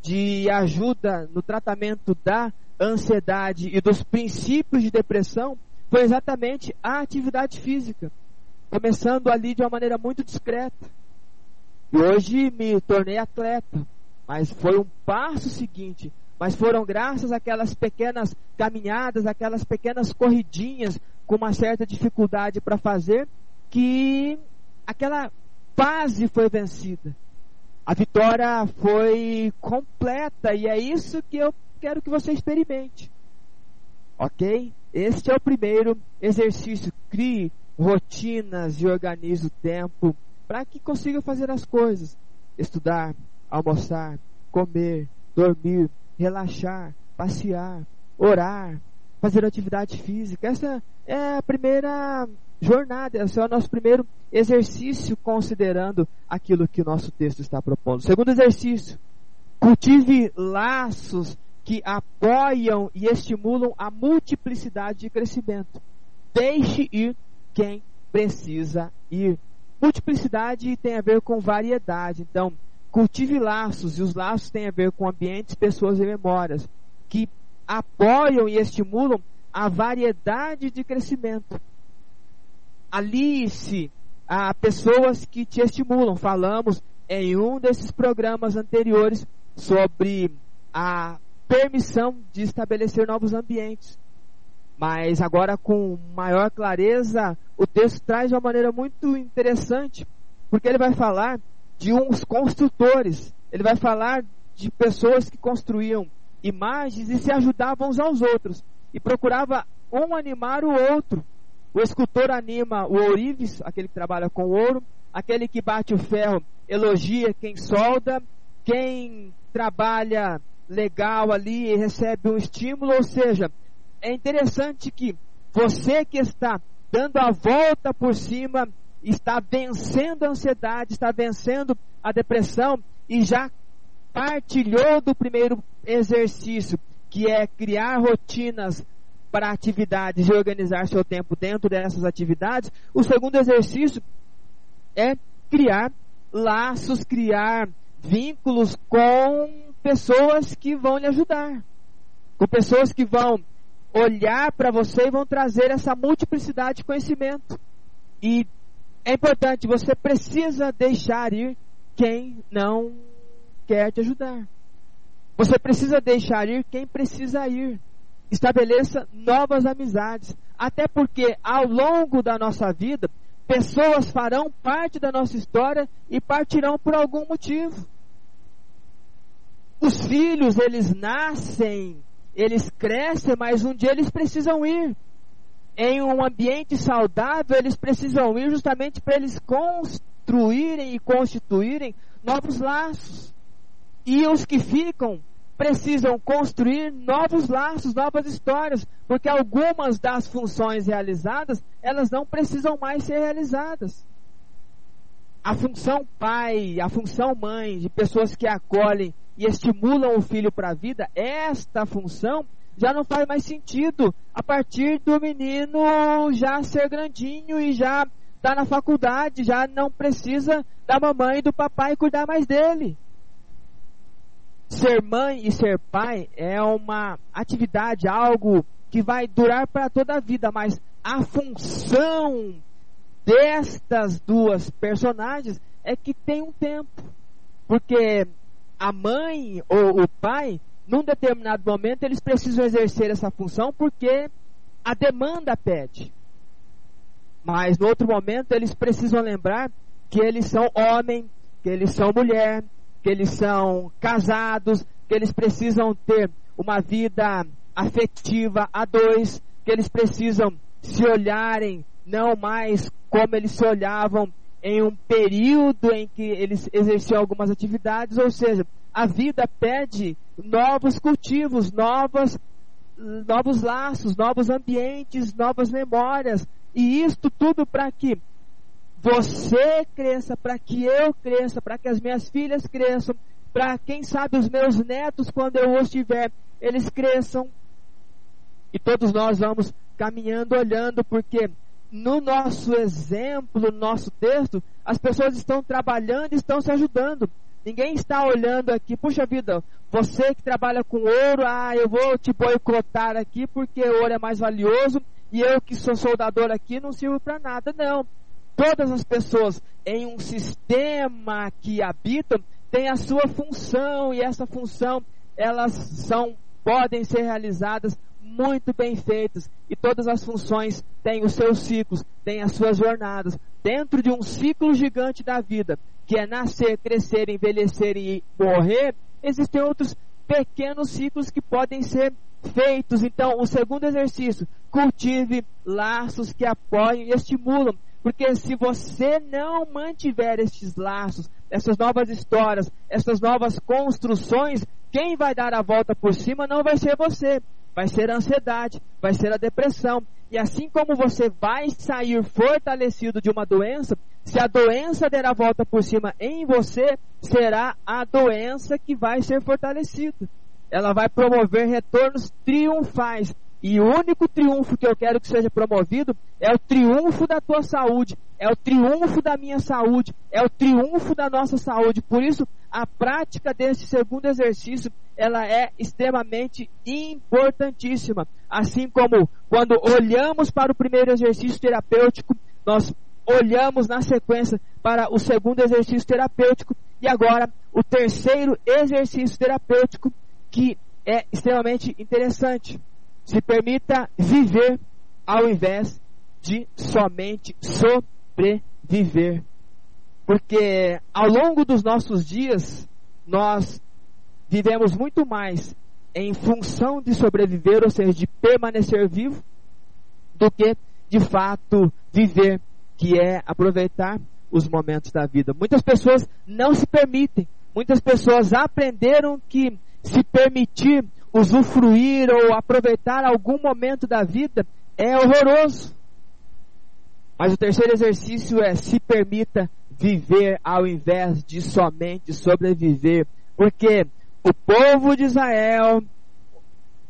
de ajuda no tratamento da ansiedade e dos princípios de depressão, foi exatamente a atividade física. Começando ali de uma maneira muito discreta. E hoje me tornei atleta, mas foi um passo seguinte. Mas foram graças àquelas pequenas caminhadas, aquelas pequenas corridinhas com uma certa dificuldade para fazer, que aquela fase foi vencida. A vitória foi completa e é isso que eu quero que você experimente. Ok? Este é o primeiro exercício. Crie rotinas e organize o tempo para que consiga fazer as coisas: estudar, almoçar, comer, dormir, relaxar, passear, orar, fazer atividade física. Essa é a primeira jornada, esse é o nosso primeiro exercício considerando aquilo que o nosso texto está propondo. Segundo exercício, cultive laços que apoiam e estimulam a multiplicidade de crescimento. Deixe ir quem precisa ir. Multiplicidade tem a ver com variedade. Então, cultive laços, e os laços têm a ver com ambientes, pessoas e memórias, que apoiam e estimulam a variedade de crescimento. Alice a pessoas que te estimulam. Falamos em um desses programas anteriores sobre a permissão de estabelecer novos ambientes. Mas agora com maior clareza, o texto traz de uma maneira muito interessante, porque ele vai falar de uns construtores, ele vai falar de pessoas que construíam imagens e se ajudavam uns aos outros e procurava um animar o outro. O escultor anima o ourives, aquele que trabalha com ouro, aquele que bate o ferro elogia quem solda, quem trabalha legal ali recebe um estímulo, ou seja, é interessante que você que está dando a volta por cima, está vencendo a ansiedade, está vencendo a depressão e já partilhou do primeiro exercício, que é criar rotinas para atividades e organizar seu tempo dentro dessas atividades. O segundo exercício é criar laços, criar vínculos com pessoas que vão lhe ajudar, com pessoas que vão olhar para você e vão trazer essa multiplicidade de conhecimento. E é importante, você precisa deixar ir quem não quer te ajudar. Você precisa deixar ir quem precisa ir. Estabeleça novas amizades. Até porque ao longo da nossa vida, pessoas farão parte da nossa história e partirão por algum motivo. Os filhos, eles nascem, eles crescem, mas um dia eles precisam ir. Em um ambiente saudável, eles precisam ir justamente para eles construírem e constituírem novos laços. E os que ficam precisam construir novos laços, novas histórias, porque algumas das funções realizadas, elas não precisam mais ser realizadas. A função pai, a função mãe, de pessoas que acolhem e estimulam o filho para a vida, esta função já não faz mais sentido a partir do menino já ser grandinho e já está na faculdade, já não precisa da mamãe e do papai cuidar mais dele. Ser mãe e ser pai é uma atividade, algo que vai durar para toda a vida, mas a função destas duas personagens é que tem um tempo. Porque a mãe ou o pai, num determinado momento, eles precisam exercer essa função porque a demanda pede. Mas no outro momento, eles precisam lembrar que eles são homem, que eles são mulher, que eles são casados, que eles precisam ter uma vida afetiva a dois, que eles precisam se olharem não mais como eles se olhavam em um período em que eles exerciam algumas atividades, ou seja, a vida pede novos cultivos, novos, novos laços, novos ambientes, novas memórias, e isto tudo para que você cresça, para que eu cresça, para que as minhas filhas cresçam, para quem sabe os meus netos, quando eu os tiver, eles cresçam. E todos nós vamos caminhando, olhando, porque no nosso exemplo, no nosso texto, as pessoas estão trabalhando e estão se ajudando. Ninguém está olhando aqui, puxa vida, você que trabalha com ouro, ah, eu vou te boicotar aqui porque o ouro é mais valioso e eu que sou soldador aqui não sirvo para nada. Não. Todas as pessoas em um sistema que habitam têm a sua função e essa função elas são podem ser realizadas muito bem feitos e todas as funções têm os seus ciclos, têm as suas jornadas. Dentro de um ciclo gigante da vida, que é nascer, crescer, envelhecer e morrer, existem outros pequenos ciclos que podem ser feitos. Então, o segundo exercício, cultive laços que apoiam e estimulam. Porque se você não mantiver estes laços, essas novas histórias, essas novas construções, quem vai dar a volta por cima não vai ser você, vai ser a ansiedade, vai ser a depressão. E assim como você vai sair fortalecido de uma doença, se a doença der a volta por cima em você, será a doença que vai ser fortalecida. Ela vai promover retornos triunfais. E o único triunfo que eu quero que seja promovido é o triunfo da tua saúde, é o triunfo da minha saúde, é o triunfo da nossa saúde. Por isso, a prática desse segundo exercício, ela é extremamente importantíssima. Assim como quando olhamos para o primeiro exercício terapêutico, nós olhamos na sequência para o segundo exercício terapêutico e agora o terceiro exercício terapêutico que é extremamente interessante. Se permita viver ao invés de somente sobreviver. Porque ao longo dos nossos dias, nós vivemos muito mais em função de sobreviver, ou seja, de permanecer vivo, do que de fato viver, que é aproveitar os momentos da vida. Muitas pessoas não se permitem, muitas pessoas aprenderam que se permitir usufruir ou aproveitar algum momento da vida é horroroso. Mas o terceiro exercício é se permita viver ao invés de somente sobreviver, porque o povo de Israel,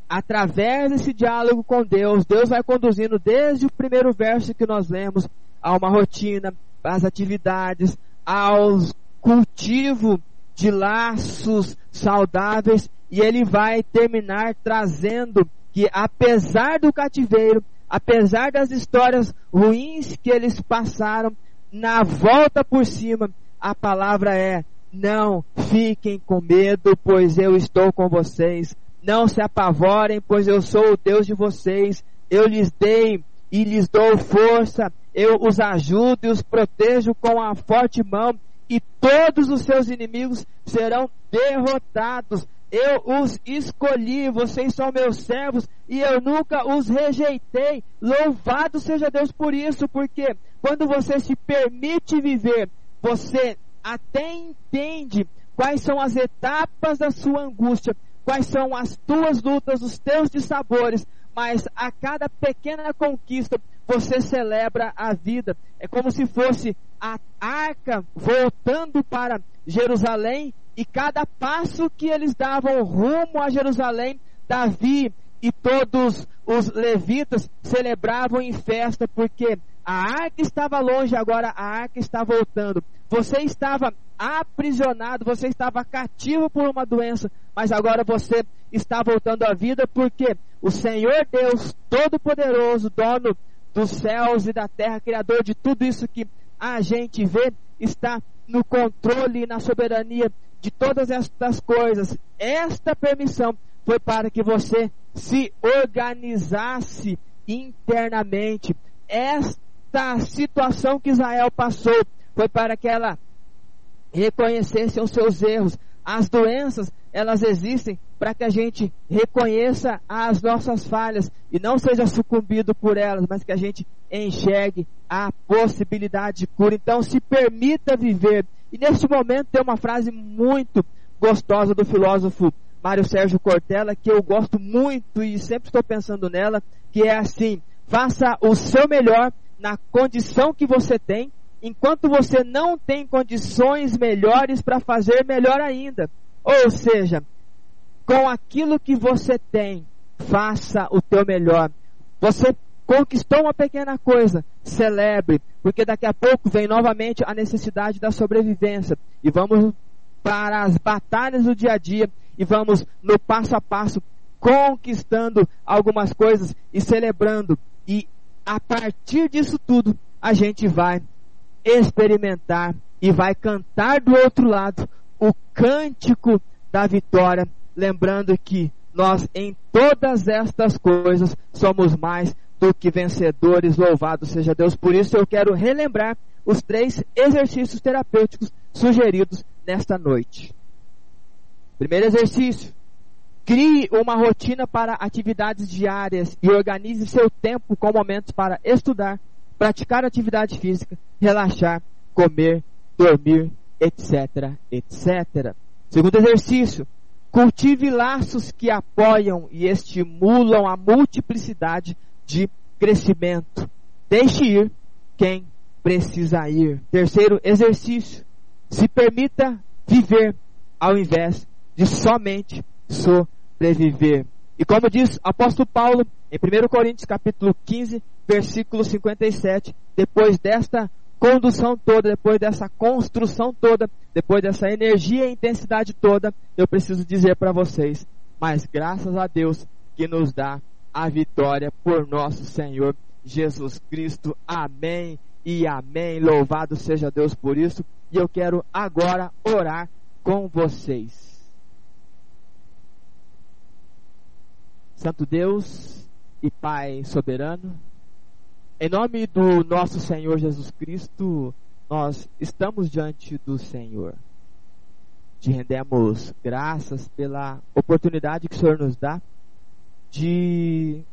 através desse diálogo com Deus, Deus vai conduzindo desde o primeiro verso que nós lemos a uma rotina, às atividades, ao cultivo de laços saudáveis e ele vai terminar trazendo que apesar do cativeiro, apesar das histórias ruins que eles passaram, na volta por cima, a palavra é: não fiquem com medo, pois eu estou com vocês. Não se apavorem, pois eu sou o Deus de vocês. Eu lhes dei e lhes dou força. Eu os ajudo e os protejo com a forte mão, e todos os seus inimigos serão derrotados. Eu os escolhi, vocês são meus servos e eu nunca os rejeitei. Louvado seja Deus por isso, porque quando você se permite viver, você até entende quais são as etapas da sua angústia, quais são as tuas lutas, os teus dissabores, mas a cada pequena conquista você celebra a vida. É como se fosse a arca voltando para Jerusalém e cada passo que eles davam rumo a Jerusalém, Davi e todos os levitas celebravam em festa, porque a arca estava longe, agora a arca está voltando. Você estava aprisionado, você estava cativo por uma doença, mas agora você está voltando à vida, porque o Senhor Deus Todo-Poderoso, dono dos céus e da terra, Criador de tudo isso que a gente vê, está no controle e na soberania de todas estas coisas. Esta permissão foi para que você se organizasse internamente. Esta situação que Israel passou foi para que ela reconhecesse os seus erros. As doenças, elas existem para que a gente reconheça as nossas falhas e não seja sucumbido por elas, mas que a gente enxergue a possibilidade de cura. Então, se permita viver e neste momento tem uma frase muito gostosa do filósofo Mário Sérgio Cortella, que eu gosto muito e sempre estou pensando nela, que é assim: faça o seu melhor na condição que você tem, enquanto você não tem condições melhores para fazer melhor ainda. Ou seja, com aquilo que você tem, faça o teu melhor. Você conquistou uma pequena coisa, celebre, porque daqui a pouco vem novamente a necessidade da sobrevivência. E vamos para as batalhas do dia a dia e vamos no passo a passo conquistando algumas coisas e celebrando. E a partir disso tudo, a gente vai experimentar e vai cantar do outro lado o cântico da vitória, lembrando que nós em todas estas coisas somos mais do que vencedores. Louvado seja Deus. Por isso eu quero relembrar os três exercícios terapêuticos sugeridos nesta noite. Primeiro exercício: crie uma rotina para atividades diárias e organize seu tempo com momentos para estudar, praticar atividade física, relaxar, comer, dormir, etc, etc. Segundo exercício: Cultive laços que apoiam e estimulam a multiplicidade de crescimento. Deixe ir quem precisa ir. Terceiro exercício. Se permita viver ao invés de somente sobreviver. E como diz o apóstolo Paulo em 1 Coríntios capítulo 15, versículo 57, depois desta condução toda, depois dessa construção toda, depois dessa energia e intensidade toda, eu preciso dizer para vocês, mas graças a Deus que nos dá a vitória por nosso Senhor Jesus Cristo. Amém e amém. Louvado seja Deus por isso. E eu quero agora orar com vocês. Santo Deus e Pai soberano, em nome do nosso Senhor Jesus Cristo, nós estamos diante do Senhor. Te rendemos graças pela oportunidade que o Senhor nos dá de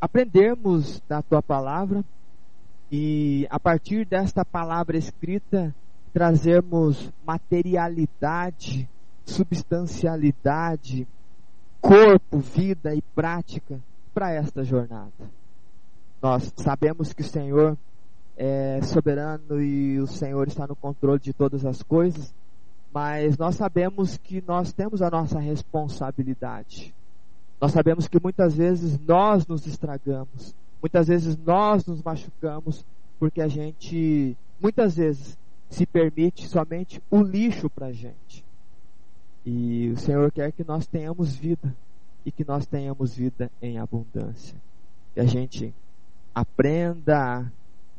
aprendermos da tua palavra e a partir desta palavra escrita trazermos materialidade, substancialidade, corpo, vida e prática para esta jornada. Nós sabemos que o Senhor é soberano e o Senhor está no controle de todas as coisas, mas nós sabemos que nós temos a nossa responsabilidade. Nós sabemos que muitas vezes nós nos estragamos, muitas vezes nós nos machucamos, porque a gente muitas vezes se permite somente o lixo para a gente. E o Senhor quer que nós tenhamos vida e que nós tenhamos vida em abundância. Que a gente aprenda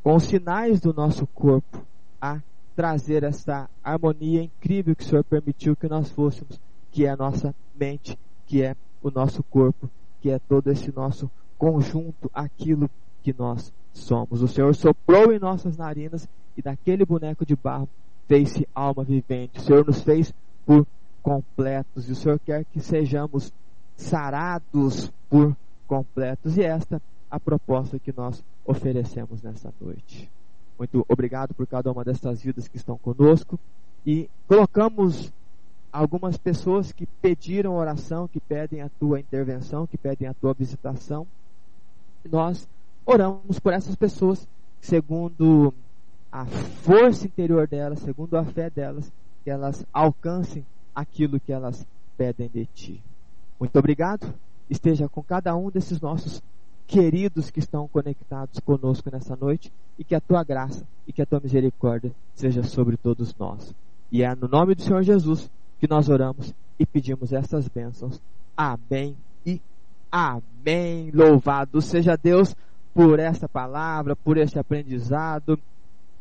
com os sinais do nosso corpo a trazer essa harmonia incrível que o Senhor permitiu que nós fôssemos, que é a nossa mente, que é o nosso corpo, que é todo esse nosso conjunto, aquilo que nós somos. O Senhor soprou em nossas narinas e daquele boneco de barro fez-se alma vivente. O Senhor nos fez por completos e o Senhor quer que sejamos sarados por completos. E esta a proposta que nós oferecemos nessa noite. Muito obrigado por cada uma dessas vidas que estão conosco e colocamos algumas pessoas que pediram oração, que pedem a tua intervenção, que pedem a tua visitação. Nós oramos por essas pessoas segundo a força interior delas, segundo a fé delas, que elas alcancem aquilo que elas pedem de ti. Muito obrigado. Esteja com cada um desses nossos queridos que estão conectados conosco nessa noite e que a tua graça e que a tua misericórdia seja sobre todos nós. E é no nome do Senhor Jesus que nós oramos e pedimos essas bênçãos. Amém e amém. Louvado seja Deus por esta palavra, por este aprendizado.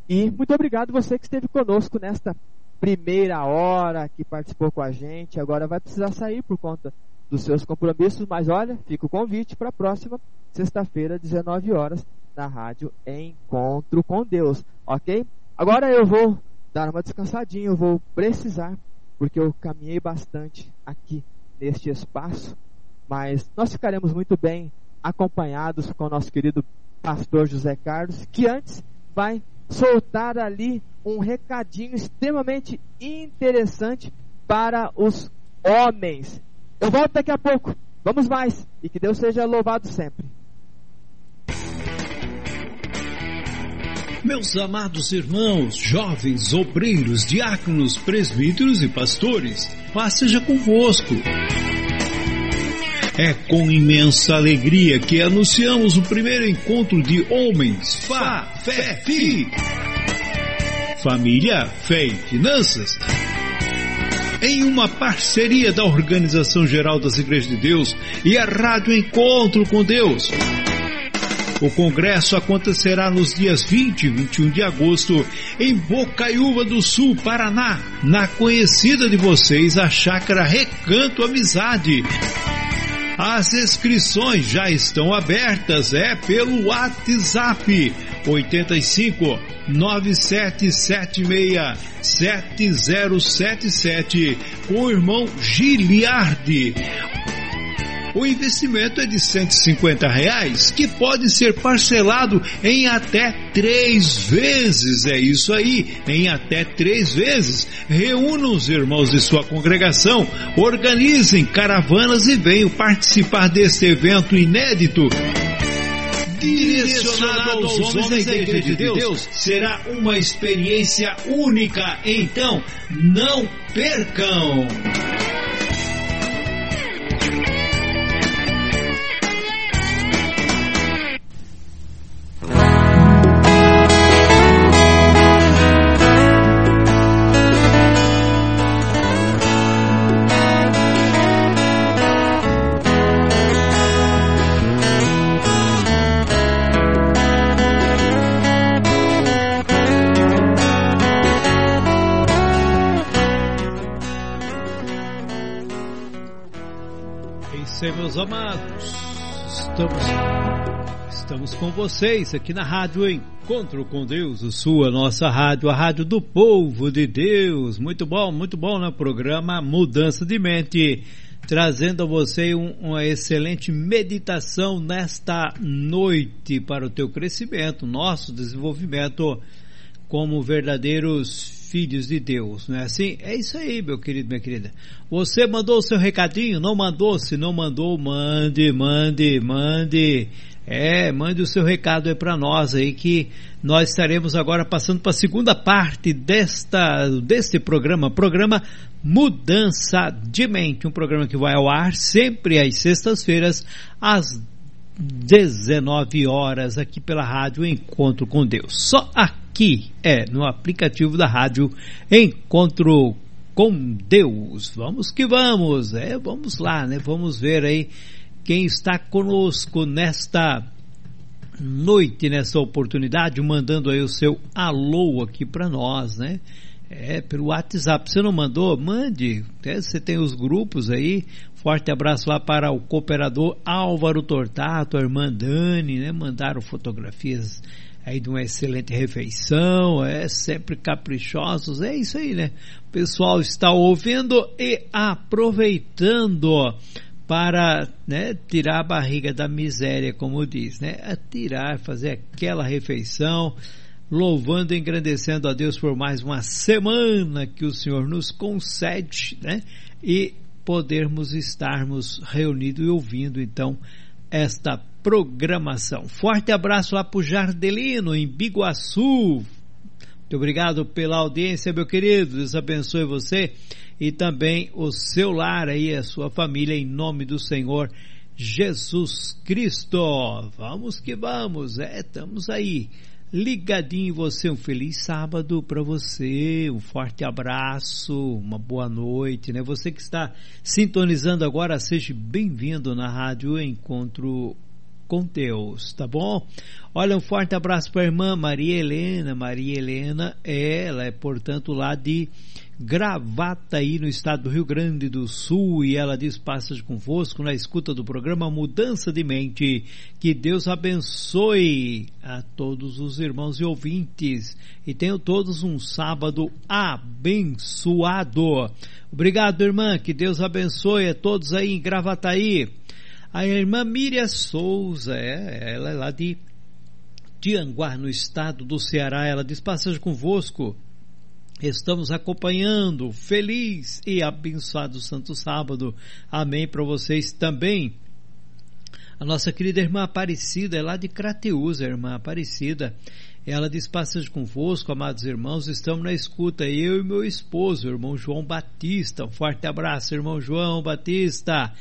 E muito obrigado você que esteve conosco nesta primeira hora, que participou com a gente. Agora vai precisar sair por conta dos seus compromissos, mas olha, fica o convite para a próxima sexta-feira, 19 horas, na rádio Encontro com Deus, ok? Agora eu vou dar uma descansadinha, eu vou precisar, porque eu caminhei bastante aqui neste espaço, mas nós ficaremos muito bem acompanhados com o nosso querido pastor José Carlos, que antes vai soltar ali um recadinho extremamente interessante para os homens eu volto daqui a pouco. Vamos mais. E que Deus seja louvado sempre. Meus amados irmãos, jovens, obreiros, diáconos, presbíteros e pastores, paz seja convosco. É com imensa alegria que anunciamos o primeiro encontro de homens, Fá, Fé, Fi. Família, Fé e Finanças em uma parceria da Organização Geral das Igrejas de Deus e a Rádio Encontro com Deus. O congresso acontecerá nos dias 20 e 21 de agosto em Bocaiúva do Sul, Paraná, na conhecida de vocês a Chácara Recanto Amizade. As inscrições já estão abertas, é pelo WhatsApp 85 9776 7077 com o irmão Giliardi. O investimento é de 150 reais, que pode ser parcelado em até três vezes. É isso aí, em até três vezes. Reúna os irmãos de sua congregação, organizem caravanas e venham participar deste evento inédito direcionado aos homens da Igreja de Deus, será uma experiência única. Então, não percam! Meus amados. Estamos, estamos com vocês aqui na Rádio Encontro com Deus, a sua, nossa rádio, a rádio do povo de Deus. Muito bom, muito bom, né? Programa Mudança de Mente, trazendo a você um, uma excelente meditação nesta noite para o teu crescimento, nosso desenvolvimento como verdadeiros filhos de Deus, não é assim? É isso aí, meu querido, minha querida. Você mandou o seu recadinho? Não mandou? Se não mandou, mande, mande, mande. É, mande o seu recado aí para nós aí que nós estaremos agora passando para a segunda parte desta deste programa, programa Mudança de Mente, um programa que vai ao ar sempre às sextas-feiras às 19 horas aqui pela rádio Encontro com Deus. Só aqui é no aplicativo da rádio Encontro com Deus. Vamos que vamos, é, vamos lá, né? Vamos ver aí quem está conosco nesta noite, nessa oportunidade, mandando aí o seu alô aqui para nós, né? É, pelo WhatsApp. Você não mandou? Mande. É, você tem os grupos aí. Forte abraço lá para o cooperador Álvaro Tortato, a irmã Dani, né? Mandaram fotografias aí de uma excelente refeição, é sempre caprichosos, é isso aí, né? O pessoal está ouvindo e aproveitando para né, tirar a barriga da miséria, como diz, né? A tirar, fazer aquela refeição, louvando e engrandecendo a Deus por mais uma semana que o Senhor nos concede, né? E podermos estarmos reunidos e ouvindo então esta programação. Forte abraço lá para o Jardelino, em Biguaçu. Muito obrigado pela audiência, meu querido. Deus abençoe você e também o seu lar aí, a sua família, em nome do Senhor Jesus Cristo. Vamos que vamos, é, estamos aí ligadinho em você. Um feliz sábado para você, um forte abraço, uma boa noite, né? Você que está sintonizando agora, seja bem-vindo na Rádio Encontro com Deus, tá bom? Olha, um forte abraço para a irmã Maria Helena. Maria Helena, ela é, portanto, lá de Gravataí, no estado do Rio Grande do Sul, e ela diz: Passas convosco na escuta do programa Mudança de Mente. Que Deus abençoe a todos os irmãos e ouvintes e tenham todos um sábado abençoado. Obrigado, irmã. Que Deus abençoe a todos aí em Gravataí. A irmã Miriam Souza, é, ela é lá de Tianguá, no estado do Ceará. Ela diz: Passagem convosco. Estamos acompanhando. Feliz e abençoado Santo Sábado. Amém para vocês também. A nossa querida irmã Aparecida é lá de Crateus, a irmã Aparecida. Ela diz: Passagem convosco, amados irmãos. Estamos na escuta. Eu e meu esposo, o irmão João Batista. Um forte abraço, irmão João Batista.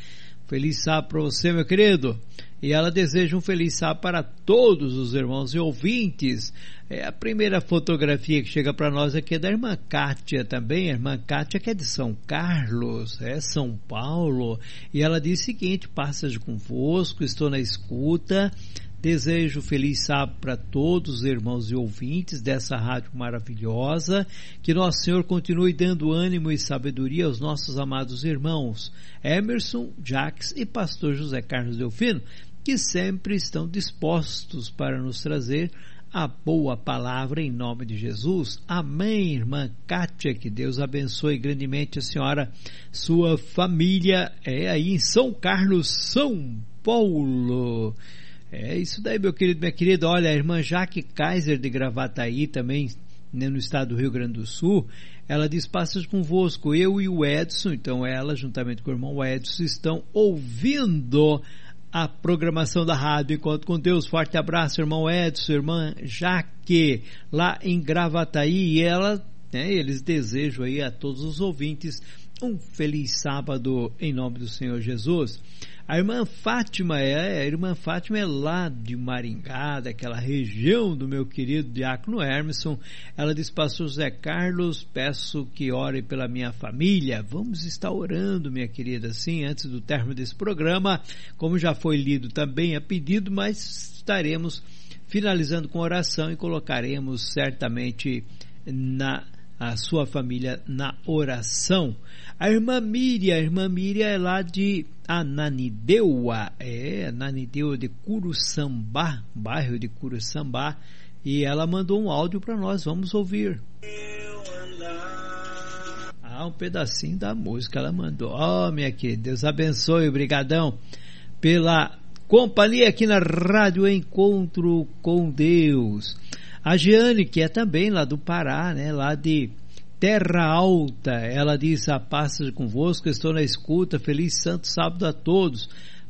Feliz sábado para você, meu querido. E ela deseja um feliz sábado para todos os irmãos e ouvintes. É a primeira fotografia que chega para nós aqui é da irmã Kátia também, a irmã Kátia que é de São Carlos, é São Paulo, e ela diz o seguinte, passagem convosco, estou na escuta, Desejo feliz sábado para todos os irmãos e ouvintes dessa rádio maravilhosa. Que nosso Senhor continue dando ânimo e sabedoria aos nossos amados irmãos Emerson, Jacques e pastor José Carlos Delfino, que sempre estão dispostos para nos trazer a boa palavra em nome de Jesus. Amém, irmã Kátia. Que Deus abençoe grandemente a senhora, sua família. É aí em São Carlos, São Paulo. É isso daí, meu querido, minha querida. Olha, a irmã Jaque Kaiser de Gravataí, também né, no estado do Rio Grande do Sul, ela diz: Passas convosco, eu e o Edson. Então, ela, juntamente com o irmão Edson, estão ouvindo a programação da rádio Enquanto com Deus. Forte abraço, irmão Edson, irmã Jaque, lá em Gravataí. E ela, né, eles desejam aí a todos os ouvintes um feliz sábado em nome do Senhor Jesus. A irmã Fátima é, a irmã Fátima é lá de Maringá, daquela região do meu querido Diácono Hermeson. Ela diz, pastor José Carlos, peço que ore pela minha família. Vamos estar orando, minha querida, sim, antes do término desse programa, como já foi lido também a pedido, mas estaremos finalizando com oração e colocaremos certamente na a sua família na oração. A irmã Miriam, a irmã Miriam é lá de Ananideua, é, Ananideua de Curuçambá, bairro de Curuçambá, e ela mandou um áudio para nós, vamos ouvir. Ah, um pedacinho da música ela mandou. Oh, minha querida, Deus abençoe, obrigadão pela companhia aqui na Rádio Encontro com Deus. A Jeane, que é também lá do Pará, né, lá de Terra Alta, ela diz: A paz convosco, estou na escuta, feliz santo sábado a todos.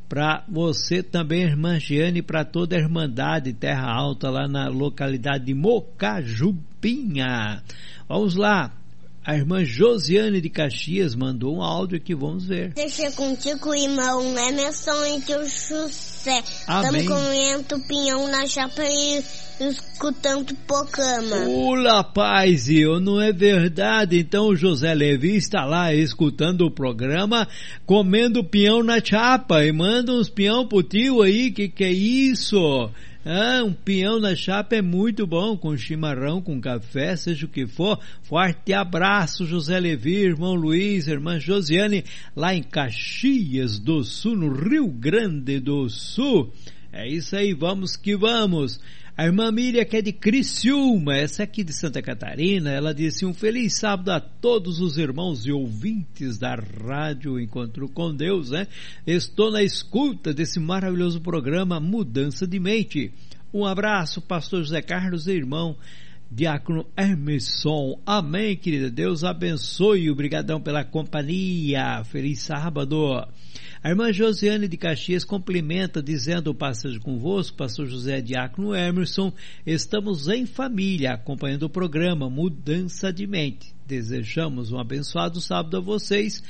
Para você também, irmã Giane, para toda a Irmandade Terra Alta, lá na localidade de Mocajupinha. Vamos lá, a irmã Josiane de Caxias mandou um áudio aqui, vamos ver. Deixa contigo, irmão Emerson e teu José. Estamos comendo pinhão na chapa e escutando programa. Olá, paz, eu não é verdade. Então o José Levi está lá escutando o programa, comendo pinhão na chapa e manda uns pinhão pro tio aí, que que é isso? Ah, um pinhão na chapa é muito bom, com chimarrão, com café, seja o que for. Forte abraço, José Levi, irmão Luiz, irmã Josiane, lá em Caxias do Sul, no Rio Grande do Sul. É isso aí, vamos que vamos. A irmã Miriam, que é de Criciúma, essa aqui de Santa Catarina, ela disse um feliz sábado a todos os irmãos e ouvintes da Rádio Encontro com Deus, né? Estou na escuta desse maravilhoso programa Mudança de Mente. Um abraço, pastor José Carlos e irmão Diácono Hermeson. Amém, querida. Deus abençoe. Obrigadão pela companhia. Feliz sábado. A irmã Josiane de Caxias complementa dizendo o passagem convosco, pastor José Diácono Emerson, estamos em família acompanhando o programa Mudança de Mente. Desejamos um abençoado sábado a vocês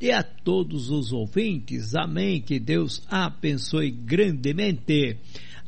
e a todos os ouvintes. Amém. Que Deus abençoe grandemente.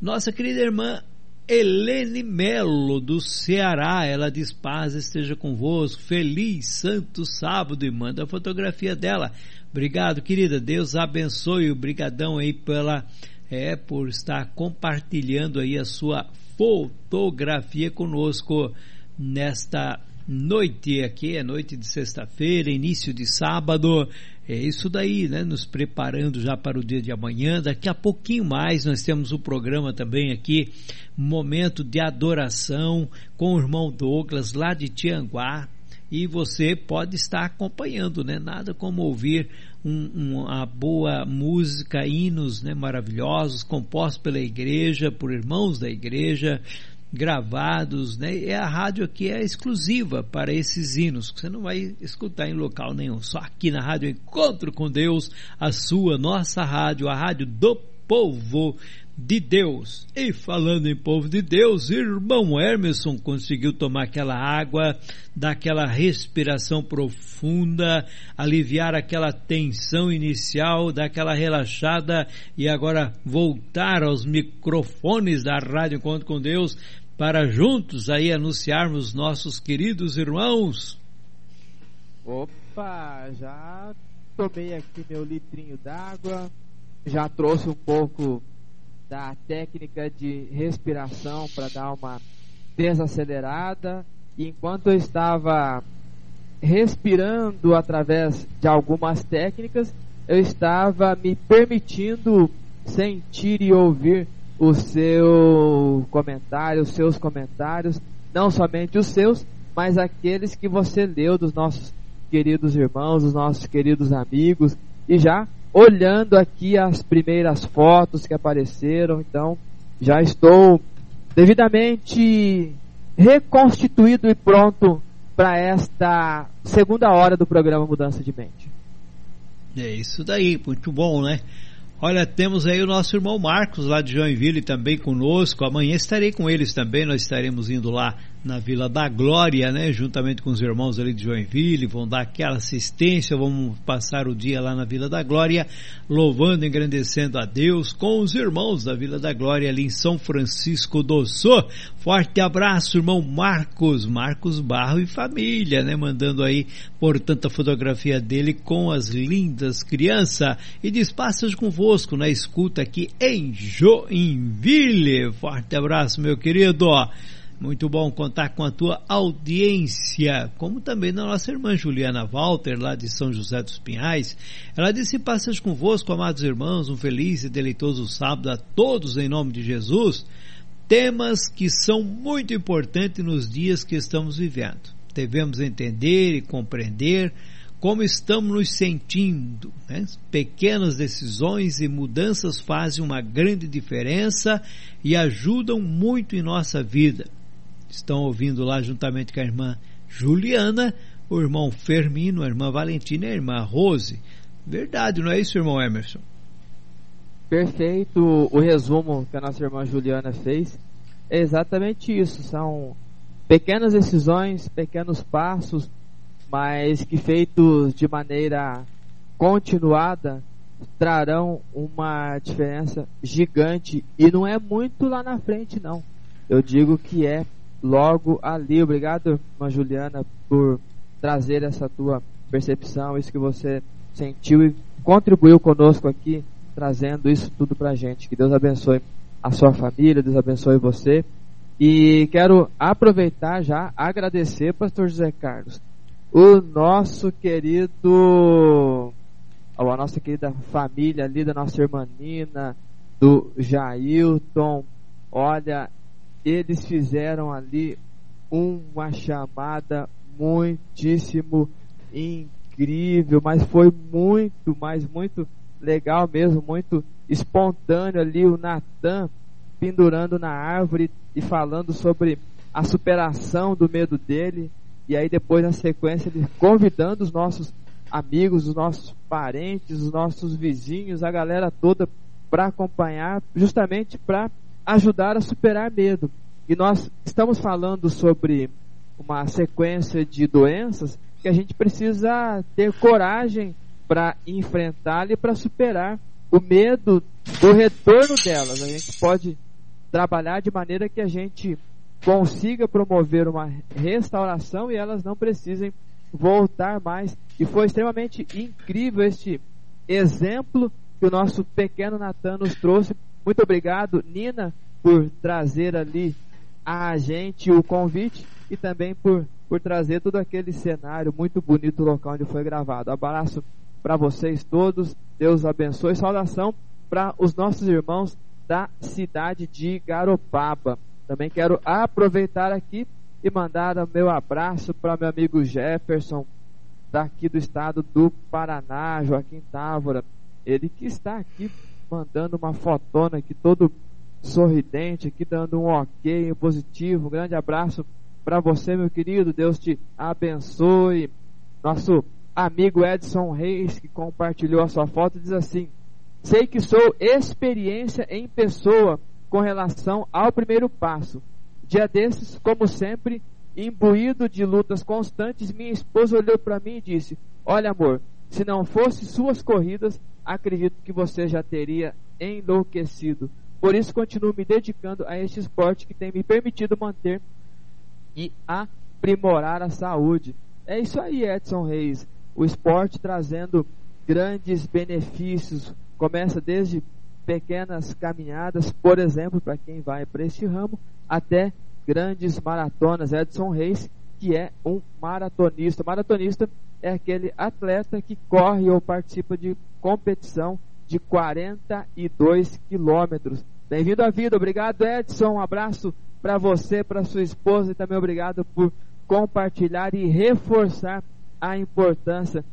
Nossa querida irmã Helene Melo, do Ceará, ela diz paz esteja convosco, feliz santo sábado e manda a fotografia dela. Obrigado, querida, Deus abençoe, obrigadão aí pela, é, por estar compartilhando aí a sua fotografia conosco nesta noite aqui, é noite de sexta-feira, início de sábado, é isso daí, né? Nos preparando já para o dia de amanhã. Daqui a pouquinho mais nós temos o programa também aqui, momento de adoração com o irmão Douglas lá de Tianguá. E você pode estar acompanhando, né? Nada como ouvir um, uma boa música, hinos né? maravilhosos, compostos pela igreja, por irmãos da igreja, gravados, né? É a rádio aqui é exclusiva para esses hinos, que você não vai escutar em local nenhum, só aqui na rádio Encontro com Deus, a sua, nossa rádio, a rádio do povo de Deus. E falando em povo de Deus, irmão Emerson conseguiu tomar aquela água, dar aquela respiração profunda, aliviar aquela tensão inicial, dar aquela relaxada e agora voltar aos microfones da Rádio Encontro com Deus para juntos aí anunciarmos nossos queridos irmãos. Opa, já tomei aqui meu litrinho d'água, já trouxe um pouco da técnica de respiração para dar uma desacelerada. E enquanto eu estava respirando através de algumas técnicas, eu estava me permitindo sentir e ouvir o seu comentário, os seus comentários, não somente os seus, mas aqueles que você leu dos nossos queridos irmãos, dos nossos queridos amigos, e já olhando aqui as primeiras fotos que apareceram, então já estou devidamente reconstituído e pronto para esta segunda hora do programa Mudança de Mente. É isso daí, muito bom, né? Olha, temos aí o nosso irmão Marcos lá de Joinville também conosco. Amanhã estarei com eles também. Nós estaremos indo lá na Vila da Glória, né? Juntamente com os irmãos ali de Joinville, vão dar aquela assistência, vamos passar o dia lá na Vila da Glória, louvando, engrandecendo a Deus com os irmãos da Vila da Glória ali em São Francisco do Sul. Forte abraço, irmão Marcos, Marcos Barro e família, né? Mandando aí, portanto, a fotografia dele com as lindas crianças e diz, passas convosco na escuta aqui em Joinville. Forte abraço, meu querido. Muito bom contar com a tua audiência, como também da nossa irmã Juliana Walter, lá de São José dos Pinhais. Ela disse: Passas convosco, amados irmãos, um feliz e deleitoso sábado a todos em nome de Jesus. Temas que são muito importantes nos dias que estamos vivendo. Devemos entender e compreender como estamos nos sentindo. Né? Pequenas decisões e mudanças fazem uma grande diferença e ajudam muito em nossa vida estão ouvindo lá juntamente com a irmã Juliana, o irmão Fermino, a irmã Valentina e a irmã Rose. Verdade, não é isso, irmão Emerson? Perfeito. O resumo que a nossa irmã Juliana fez é exatamente isso. São pequenas decisões, pequenos passos, mas que feitos de maneira continuada trarão uma diferença gigante e não é muito lá na frente não. Eu digo que é logo ali. Obrigado, irmã Juliana, por trazer essa tua percepção, isso que você sentiu e contribuiu conosco aqui, trazendo isso tudo pra gente. Que Deus abençoe a sua família, Deus abençoe você. E quero aproveitar já, agradecer, pastor José Carlos, o nosso querido, a nossa querida família ali, da nossa irmã Nina, do Jailton. Olha, eles fizeram ali uma chamada muitíssimo incrível, mas foi muito, mas muito legal mesmo, muito espontâneo ali o Natan pendurando na árvore e falando sobre a superação do medo dele. E aí depois na sequência ele convidando os nossos amigos, os nossos parentes, os nossos vizinhos, a galera toda para acompanhar, justamente para ajudar a superar medo. E nós estamos falando sobre uma sequência de doenças que a gente precisa ter coragem para enfrentar e para superar o medo do retorno delas. A gente pode trabalhar de maneira que a gente consiga promover uma restauração e elas não precisem voltar mais. E foi extremamente incrível este exemplo que o nosso pequeno Natan nos trouxe. Muito obrigado, Nina, por trazer ali a gente o convite e também por, por trazer todo aquele cenário muito bonito do local onde foi gravado. Abraço para vocês todos, Deus abençoe. Saudação para os nossos irmãos da cidade de Garopaba. Também quero aproveitar aqui e mandar o meu abraço para meu amigo Jefferson, daqui do estado do Paraná, Joaquim Távora. Ele que está aqui mandando uma fotona aqui todo sorridente, aqui dando um ok, um positivo. Um grande abraço para você, meu querido. Deus te abençoe. Nosso amigo Edson Reis, que compartilhou a sua foto, diz assim: Sei que sou experiência em pessoa com relação ao primeiro passo. Dia desses, como sempre, imbuído de lutas constantes, minha esposa olhou para mim e disse: Olha, amor, se não fosse suas corridas, acredito que você já teria enlouquecido. Por isso, continuo me dedicando a este esporte que tem me permitido manter e aprimorar a saúde. É isso aí, Edson Reis. O esporte trazendo grandes benefícios. Começa desde pequenas caminhadas, por exemplo, para quem vai para este ramo, até grandes maratonas. Edson Reis, que é um maratonista. Maratonista é aquele atleta que corre ou participa de competição de 42 quilômetros. Bem-vindo à vida. Obrigado, Edson. Um abraço para você, para sua esposa e também obrigado por compartilhar e reforçar a importância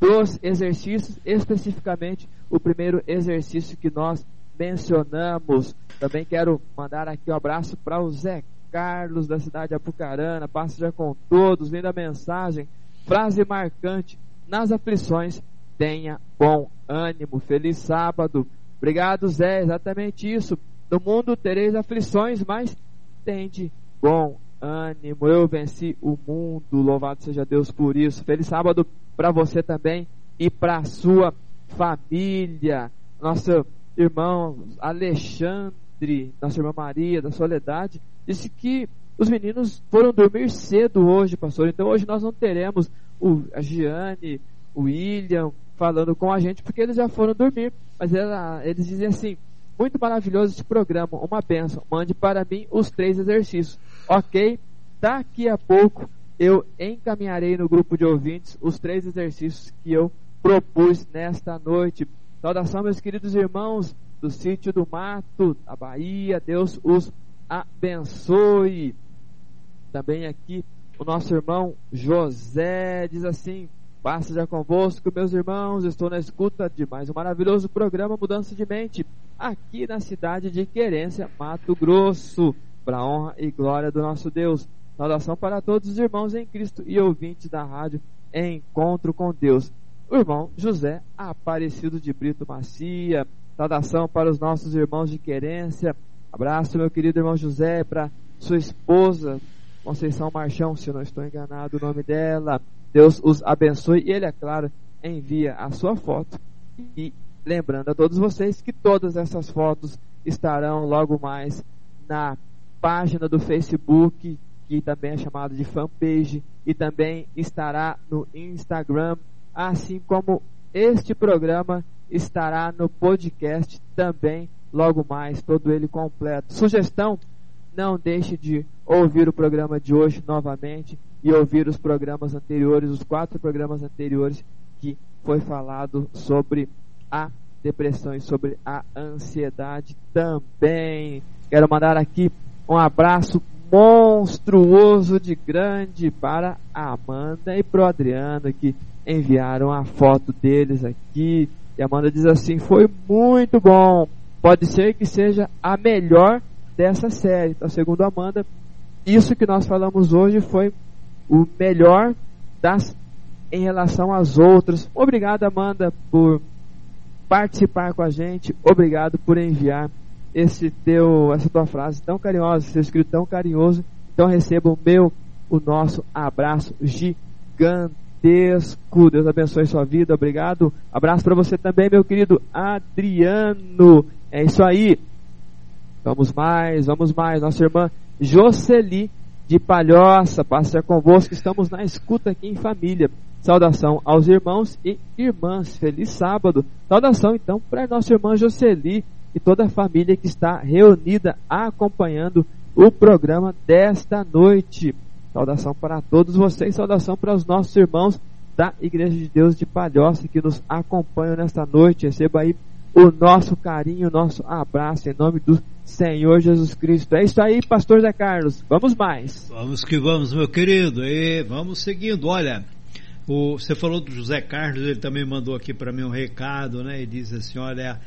dos exercícios, especificamente o primeiro exercício que nós mencionamos. Também quero mandar aqui um abraço para o Zé Carlos da cidade de Apucarana, passa já com todos, vem da mensagem, frase marcante, nas aflições tenha bom ânimo, feliz sábado. Obrigado Zé, exatamente isso. No mundo tereis aflições, mas tende bom ânimo. Eu venci o mundo, louvado seja Deus por isso. Feliz sábado para você também e para sua família. Nosso irmão Alexandre, nossa irmã Maria da Soledade, disse que os meninos foram dormir cedo hoje, pastor. Então hoje nós não teremos o, a Giane, o William falando com a gente, porque eles já foram dormir. Mas ela, eles dizem assim: muito maravilhoso esse programa, uma benção. Mande para mim os três exercícios. Ok? Daqui a pouco eu encaminharei no grupo de ouvintes os três exercícios que eu propus nesta noite. Saudação, meus queridos irmãos do sítio do mato, da Bahia. Deus os abençoe. Também aqui o nosso irmão José diz assim: Paz já convosco, meus irmãos. Estou na escuta de mais um maravilhoso programa Mudança de Mente, aqui na cidade de Querência, Mato Grosso, para honra e glória do nosso Deus. Saudação para todos os irmãos em Cristo e ouvintes da rádio Encontro com Deus. O irmão José Aparecido de Brito Macia. Saudação para os nossos irmãos de querência. Abraço, meu querido irmão José, para sua esposa, Conceição Marchão, se não estou enganado o nome dela. Deus os abençoe. E ele, é claro, envia a sua foto. E lembrando a todos vocês que todas essas fotos estarão logo mais na página do Facebook que também é chamado de fanpage, e também estará no Instagram, assim como este programa estará no podcast também logo mais, todo ele completo. Sugestão: não deixe de ouvir o programa de hoje novamente e ouvir os programas anteriores, os quatro programas anteriores que foi falado sobre a depressão e sobre a ansiedade também. Quero mandar aqui um abraço monstruoso de grande para a Amanda e pro Adriano que enviaram a foto deles aqui. E a Amanda diz assim: foi muito bom. Pode ser que seja a melhor dessa série. Então, segundo a Amanda, isso que nós falamos hoje foi o melhor das em relação às outras. Obrigado, Amanda, por participar com a gente. Obrigado por enviar esse teu, essa tua frase tão carinhosa, esse escrito tão carinhoso. Então receba o meu, o nosso abraço gigantesco. Deus abençoe sua vida. Obrigado. Abraço para você também, meu querido Adriano. É isso aí. Vamos mais, vamos mais. Nossa irmã Jocely de Palhoça, passa convosco. Estamos na escuta aqui em família. Saudação aos irmãos e irmãs. Feliz sábado. Saudação então para nossa irmã Jocely e toda a família que está reunida acompanhando o programa desta noite. Saudação para todos vocês, saudação para os nossos irmãos da Igreja de Deus de Palhoça que nos acompanham nesta noite. Receba aí o nosso carinho, o nosso abraço em nome do Senhor Jesus Cristo. É isso aí, pastor Zé Carlos. Vamos mais. Vamos que vamos, meu querido. E vamos seguindo. Olha, o, você falou do José Carlos, ele também mandou aqui para mim um recado, né? E diz assim: olha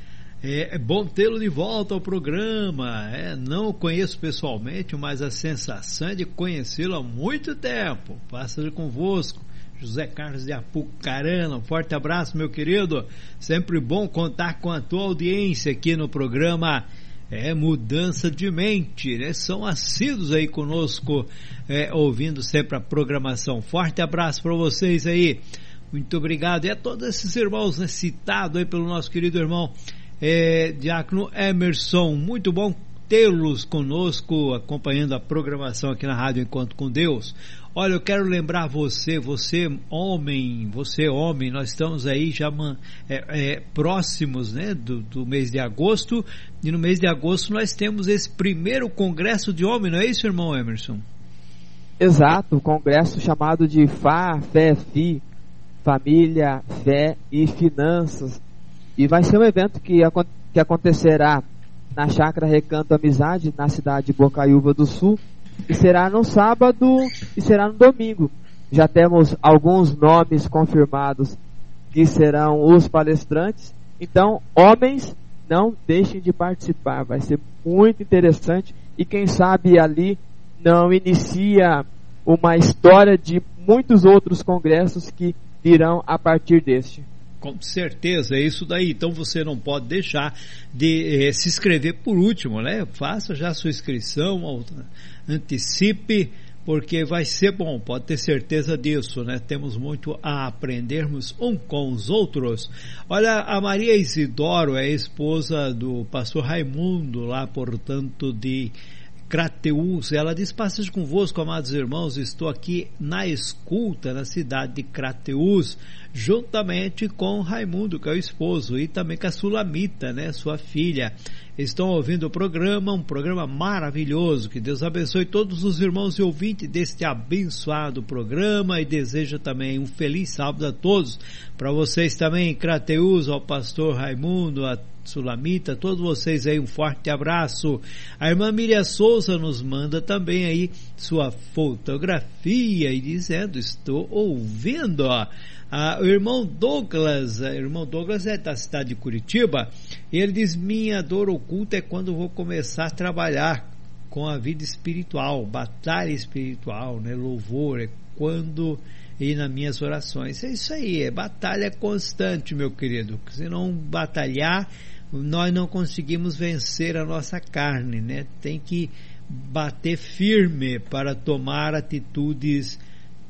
é, é bom tê-lo de volta ao programa. É, não o conheço pessoalmente, mas a sensação é de conhecê-lo há muito tempo. Passa convosco. José Carlos de Apucarana, um forte abraço, meu querido. Sempre bom contar com a tua audiência aqui no programa é Mudança de Mente, né? São assíduos aí conosco, é, ouvindo sempre a programação. Forte abraço para vocês aí. Muito obrigado. E a todos esses irmãos né, citados aí pelo nosso querido irmão é, Diácono Emerson, muito bom tê-los conosco, acompanhando a programação aqui na Rádio Encontro com Deus. Olha, eu quero lembrar você, você homem, você homem, nós estamos aí já é, é, próximos né, do, do, mês de agosto, e no mês de agosto nós temos esse primeiro congresso de homem, não é isso, irmão Emerson? Exato, o congresso chamado de FA, Fé, FI, Família, Fé e Finanças. E vai ser um evento que, que acontecerá na Chácara Recanto Amizade, na cidade de Bocaiúva do Sul, e será no sábado e será no domingo. Já temos alguns nomes confirmados que serão os palestrantes. Então, homens, não deixem de participar, vai ser muito interessante e quem sabe ali não inicia uma história de muitos outros congressos que virão a partir deste. Com certeza, é isso daí. Então você não pode deixar de eh, se inscrever por último, né? Faça já a sua inscrição, antecipe, porque vai ser bom, pode ter certeza disso, né? Temos muito a aprendermos um com os outros. Olha, a Maria Isidoro é esposa do pastor Raimundo, lá, portanto, de Crateus. Ela diz: Passejo convosco, amados irmãos, estou aqui na escuta na cidade de Crateus, juntamente com Raimundo, que é o esposo, e também com a Sulamita, né, sua filha. Estão ouvindo o programa, um programa maravilhoso. Que Deus abençoe todos os irmãos e ouvintes deste abençoado programa e deseja também um feliz sábado a todos. Para vocês também, Crateus, ao pastor Raimundo, a Sulamita, todos vocês aí um forte abraço. A irmã Miriam Souza nos manda também aí sua fotografia e dizendo, estou ouvindo. Ah, o irmão Douglas, o irmão Douglas é da cidade de Curitiba, ele diz, minha dor oculta é quando vou começar a trabalhar com a vida espiritual, batalha espiritual, né, louvor, é quando e nas minhas orações. É isso aí, é batalha constante, meu querido. Se não batalhar, nós não conseguimos vencer a nossa carne, né? Tem que bater firme para tomar atitudes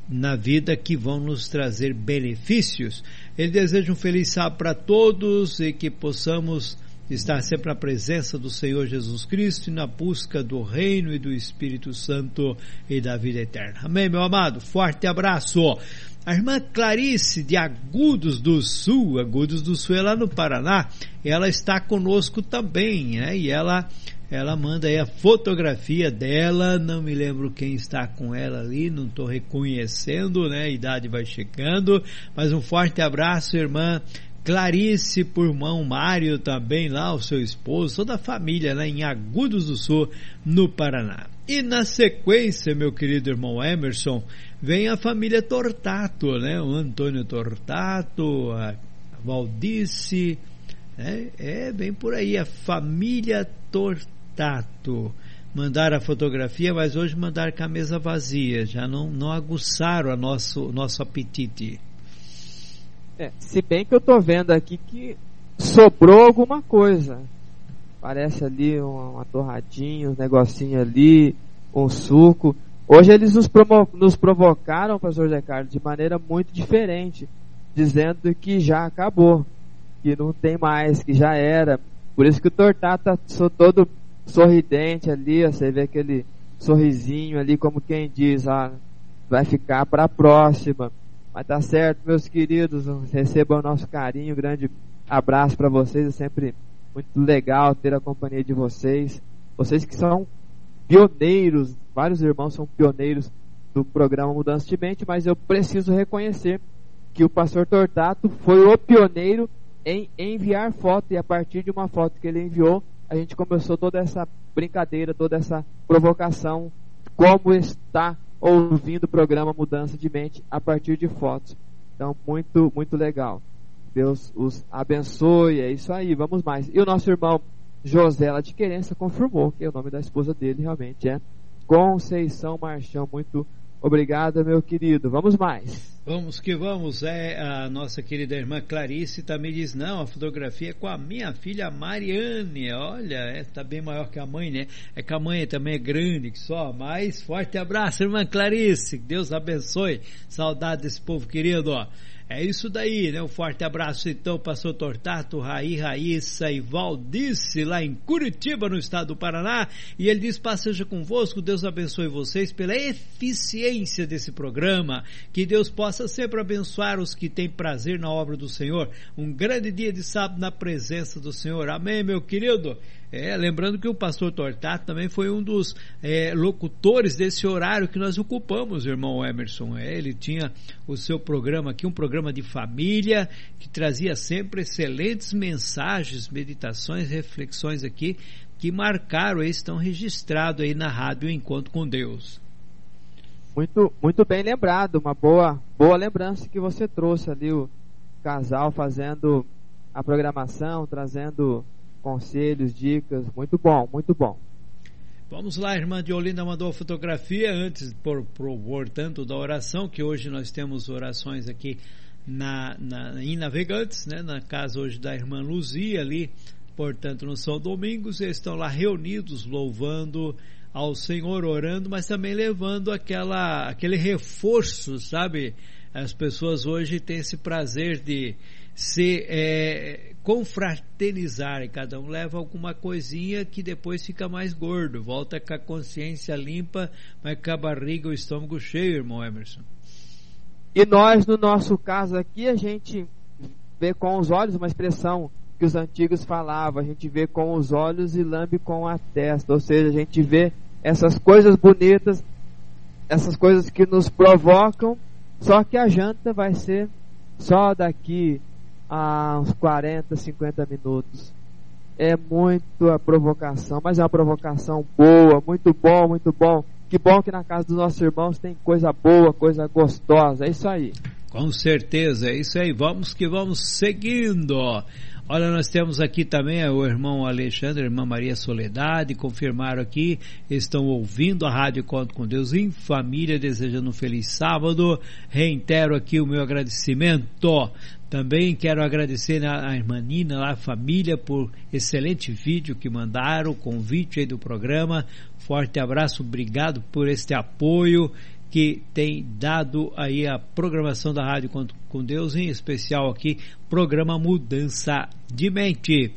na vida que vão nos trazer benefícios. Ele deseja um feliz sábado para todos e que possamos estar sempre na presença do Senhor Jesus Cristo e na busca do reino e do Espírito Santo e da vida eterna. Amém, meu amado? Forte abraço. A irmã Clarice de Agudos do Sul, Agudos do Sul é lá no Paraná, ela está conosco também, né? E ela ela manda aí a fotografia dela, não me lembro quem está com ela ali, não estou reconhecendo, né? A idade vai chegando, mas um forte abraço, irmã Clarice por irmão Mário também lá, o seu esposo, toda a família né, em Agudos do Sul, no Paraná. E na sequência, meu querido irmão Emerson, vem a família Tortato, né? O Antônio Tortato, a Valdice, né? é bem por aí, a família Tortato. Mandaram a fotografia, mas hoje mandaram com a mesa vazia, já não, não aguçaram o nosso, nosso apetite. É, se bem que eu tô vendo aqui que sobrou alguma coisa. Parece ali uma, uma torradinha, um negocinho ali, um suco. Hoje eles nos, provo nos provocaram, pastor Zé Carlos, de maneira muito diferente, dizendo que já acabou, que não tem mais, que já era. Por isso que o Tortata tá todo sorridente ali, você vê aquele sorrisinho ali, como quem diz, ah, vai ficar para a próxima. Mas tá certo, meus queridos, recebam o nosso carinho, grande abraço para vocês, é sempre muito legal ter a companhia de vocês. Vocês que são pioneiros, vários irmãos são pioneiros do programa Mudança de Mente, mas eu preciso reconhecer que o pastor Tortato foi o pioneiro em enviar foto e a partir de uma foto que ele enviou, a gente começou toda essa brincadeira, toda essa provocação, como está ouvindo o programa Mudança de Mente a partir de fotos. Então, muito, muito legal. Deus os abençoe, é isso aí, vamos mais. E o nosso irmão José de Querência confirmou que o nome da esposa dele realmente é Conceição Marchão. Muito obrigado, meu querido. Vamos mais. Vamos que vamos. É a nossa querida irmã Clarice também diz não, a fotografia é com a minha filha Mariane. Olha, é, tá bem maior que a mãe, né? É que a mãe também é grande só. Mas forte abraço, irmã Clarice. Deus abençoe. Saudade desse povo querido. Ó. É isso daí, né? Um forte abraço então, pastor Tortato, Raí, Raíssa e Valdice, lá em Curitiba, no estado do Paraná. E ele diz, paz seja convosco, Deus abençoe vocês pela eficiência desse programa. Que Deus possa sempre abençoar os que têm prazer na obra do Senhor. Um grande dia de sábado na presença do Senhor. Amém, meu querido? É, lembrando que o pastor Tortato também foi um dos é, locutores desse horário que nós ocupamos, irmão Emerson. É, ele tinha o seu programa aqui, um programa de família, que trazia sempre excelentes mensagens, meditações, reflexões aqui que marcaram e estão registrados aí na rádio Encontro com Deus. Muito, muito bem lembrado, uma boa, boa lembrança que você trouxe ali o casal fazendo a programação, trazendo conselhos, dicas, muito bom, muito bom. Vamos lá, a irmã de Olinda mandou fotografia antes, por, por, portanto, da oração, que hoje nós temos orações aqui na, na, em Navegantes, né, na casa hoje da irmã Luzia ali, portanto, no São Domingos, eles estão lá reunidos, louvando ao Senhor, orando, mas também levando aquela, aquele reforço, sabe? As pessoas hoje têm esse prazer de se é, confraternizar, cada um leva alguma coisinha que depois fica mais gordo, volta com a consciência limpa, mas com a barriga e o estômago cheio, irmão Emerson. E nós, no nosso caso aqui, a gente vê com os olhos uma expressão que os antigos falavam, a gente vê com os olhos e lambe com a testa, ou seja, a gente vê essas coisas bonitas, essas coisas que nos provocam, só que a janta vai ser só daqui a uns 40, 50 minutos. É muito a provocação, mas é uma provocação boa, muito bom, muito bom. Que bom que na casa dos nossos irmãos tem coisa boa, coisa gostosa. É isso aí. Com certeza, é isso aí. Vamos que vamos seguindo. Olha, nós temos aqui também o irmão Alexandre, a irmã Maria Soledade, confirmaram aqui, estão ouvindo a Rádio Conto com Deus em família, desejando um feliz sábado. Reitero aqui o meu agradecimento. Também quero agradecer a irmã Nina, a família, por excelente vídeo que mandaram, convite aí do programa. Forte abraço, obrigado por este apoio que tem dado aí a programação da Rádio com Deus, em especial aqui, programa Mudança de Mente.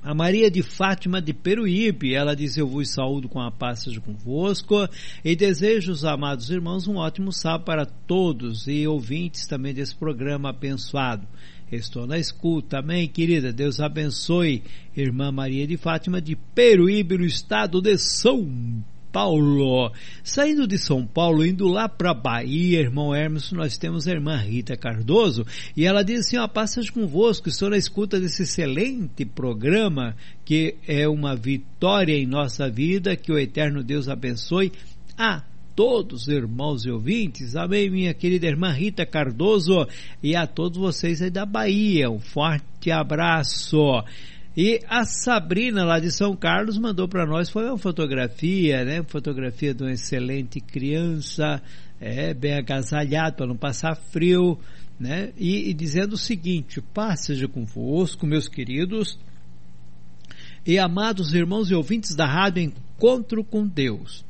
A Maria de Fátima de Peruíbe, ela diz: Eu vos saúdo com a paz seja convosco e desejo, os amados irmãos, um ótimo sábado para todos e ouvintes também desse programa abençoado. Estou na escuta, amém, querida. Deus abençoe, irmã Maria de Fátima de Peruíbe, no estado de São Paulo. Saindo de São Paulo, indo lá para Bahia, irmão Hermes, nós temos a irmã Rita Cardoso e ela diz assim: ó, passagem convosco, estou na escuta desse excelente programa que é uma vitória em nossa vida, que o eterno Deus abençoe a todos, irmãos e ouvintes. Amém, minha querida irmã Rita Cardoso e a todos vocês aí da Bahia. Um forte abraço. E a Sabrina, lá de São Carlos, mandou para nós, foi uma fotografia, né? Fotografia de uma excelente criança, é, bem agasalhado para não passar frio, né? E, e dizendo o seguinte, paz seja convosco, meus queridos e amados irmãos e ouvintes da rádio Encontro com Deus.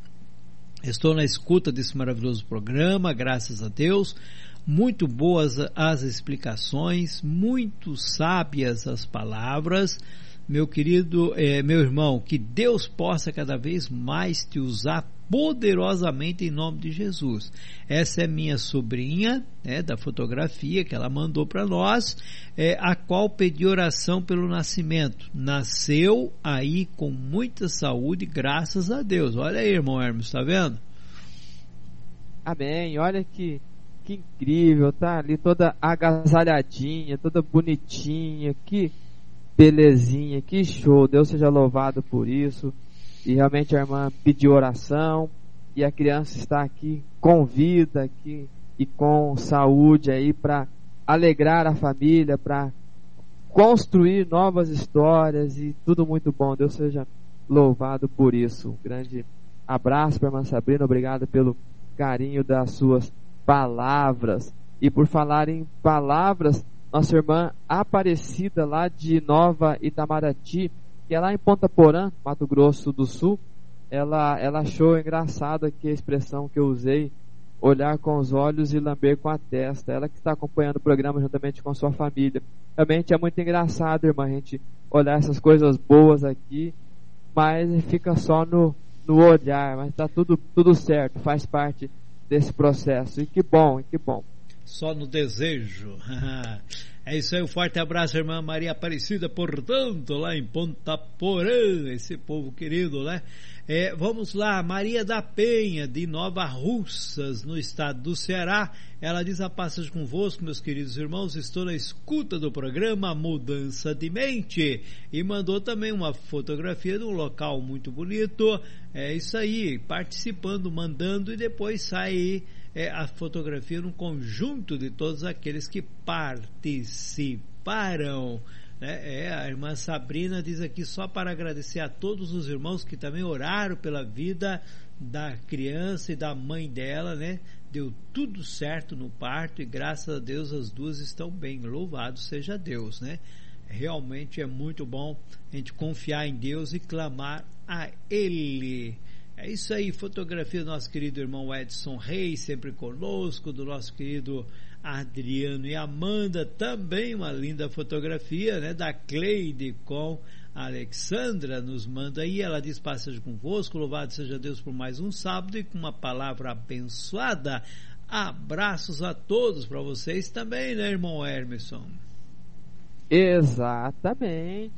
Estou na escuta desse maravilhoso programa, graças a Deus muito boas as explicações, muito sábias as palavras. Meu querido, eh, meu irmão, que Deus possa cada vez mais te usar poderosamente em nome de Jesus. Essa é minha sobrinha, né, da fotografia que ela mandou para nós, é, a qual pedi oração pelo nascimento. Nasceu aí com muita saúde, graças a Deus. Olha aí, irmão Hermes, está vendo? Amém. Olha que que incrível, tá ali toda agasalhadinha, toda bonitinha, que belezinha, que show. Deus seja louvado por isso. E realmente a irmã pediu oração e a criança está aqui com vida aqui e com saúde aí para alegrar a família, para construir novas histórias e tudo muito bom. Deus seja louvado por isso. Um grande abraço para a irmã Sabrina, obrigado pelo carinho das suas palavras. E por falar em palavras, nossa irmã Aparecida, lá de Nova Itamaraty, que é lá em Ponta Porã, Mato Grosso do Sul, ela, ela achou engraçada que a expressão que eu usei, olhar com os olhos e lamber com a testa. Ela que está acompanhando o programa juntamente com sua família. Realmente é muito engraçado, irmã, a gente olhar essas coisas boas aqui, mas fica só no, no olhar, mas está tudo, tudo certo, faz parte desse processo. E que bom, e que bom. Só no desejo. É isso aí, um forte abraço, irmã Maria Aparecida, portanto, lá em Ponta Porã, esse povo querido, né? É, vamos lá, Maria da Penha, de Nova Russas, no estado do Ceará. Ela diz a passagem convosco, meus queridos irmãos, estou na escuta do programa Mudança de Mente. E mandou também uma fotografia de um local muito bonito. É isso aí, participando, mandando e depois sai é, a fotografia num conjunto de todos aqueles que participaram. Né? É, a irmã Sabrina diz aqui só para agradecer a todos os irmãos que também oraram pela vida da criança e da mãe dela, né? Deu tudo certo no parto e graças a Deus as duas estão bem. Louvado seja Deus, né? Realmente é muito bom a gente confiar em Deus e clamar a Ele. É isso aí, fotografia do nosso querido irmão Edson Reis, sempre conosco, do nosso querido Adriano e Amanda, também uma linda fotografia, né, da Cleide com a Alexandra nos manda aí, ela diz passagem convosco, louvado seja Deus por mais um sábado e com uma palavra abençoada. Abraços a todos para vocês também, né, irmão Hermeson? Exatamente.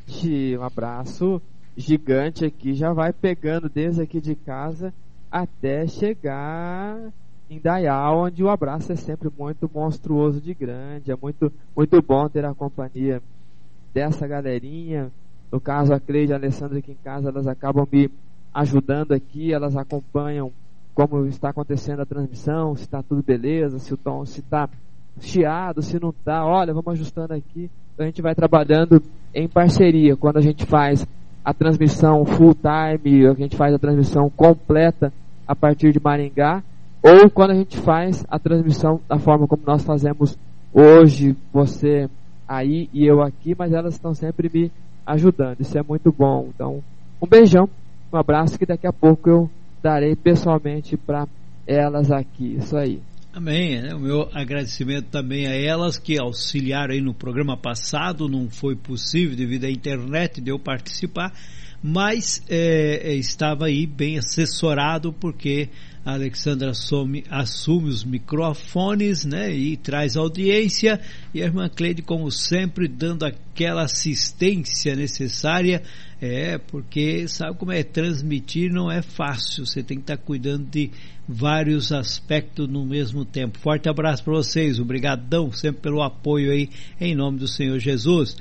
Um abraço gigante aqui, já vai pegando desde aqui de casa até chegar em Dayal, onde o abraço é sempre muito monstruoso de grande, é muito, muito bom ter a companhia dessa galerinha. No caso, a Cleide e a Alessandra aqui em casa, elas acabam me ajudando aqui, elas acompanham como está acontecendo a transmissão, se está tudo beleza, se o tom se está chiado, se não está, olha, vamos ajustando aqui. Então, a gente vai trabalhando em parceria. Quando a gente faz a transmissão full time, a gente faz a transmissão completa a partir de Maringá, ou quando a gente faz a transmissão da forma como nós fazemos hoje, você aí e eu aqui, mas elas estão sempre me ajudando. Isso é muito bom. Então, um beijão, um abraço que daqui a pouco eu darei pessoalmente para elas aqui. Isso aí. Amém. Né? O meu agradecimento também a elas que auxiliaram aí no programa passado. Não foi possível devido à internet de eu participar, mas é, estava aí bem assessorado porque a Alexandra assume, assume os microfones, né, e traz audiência, e a irmã Cleide, como sempre, dando aquela assistência necessária, é, porque sabe como é, transmitir não é fácil, você tem que estar cuidando de vários aspectos no mesmo tempo. Forte abraço para vocês, obrigadão sempre pelo apoio aí, em nome do Senhor Jesus.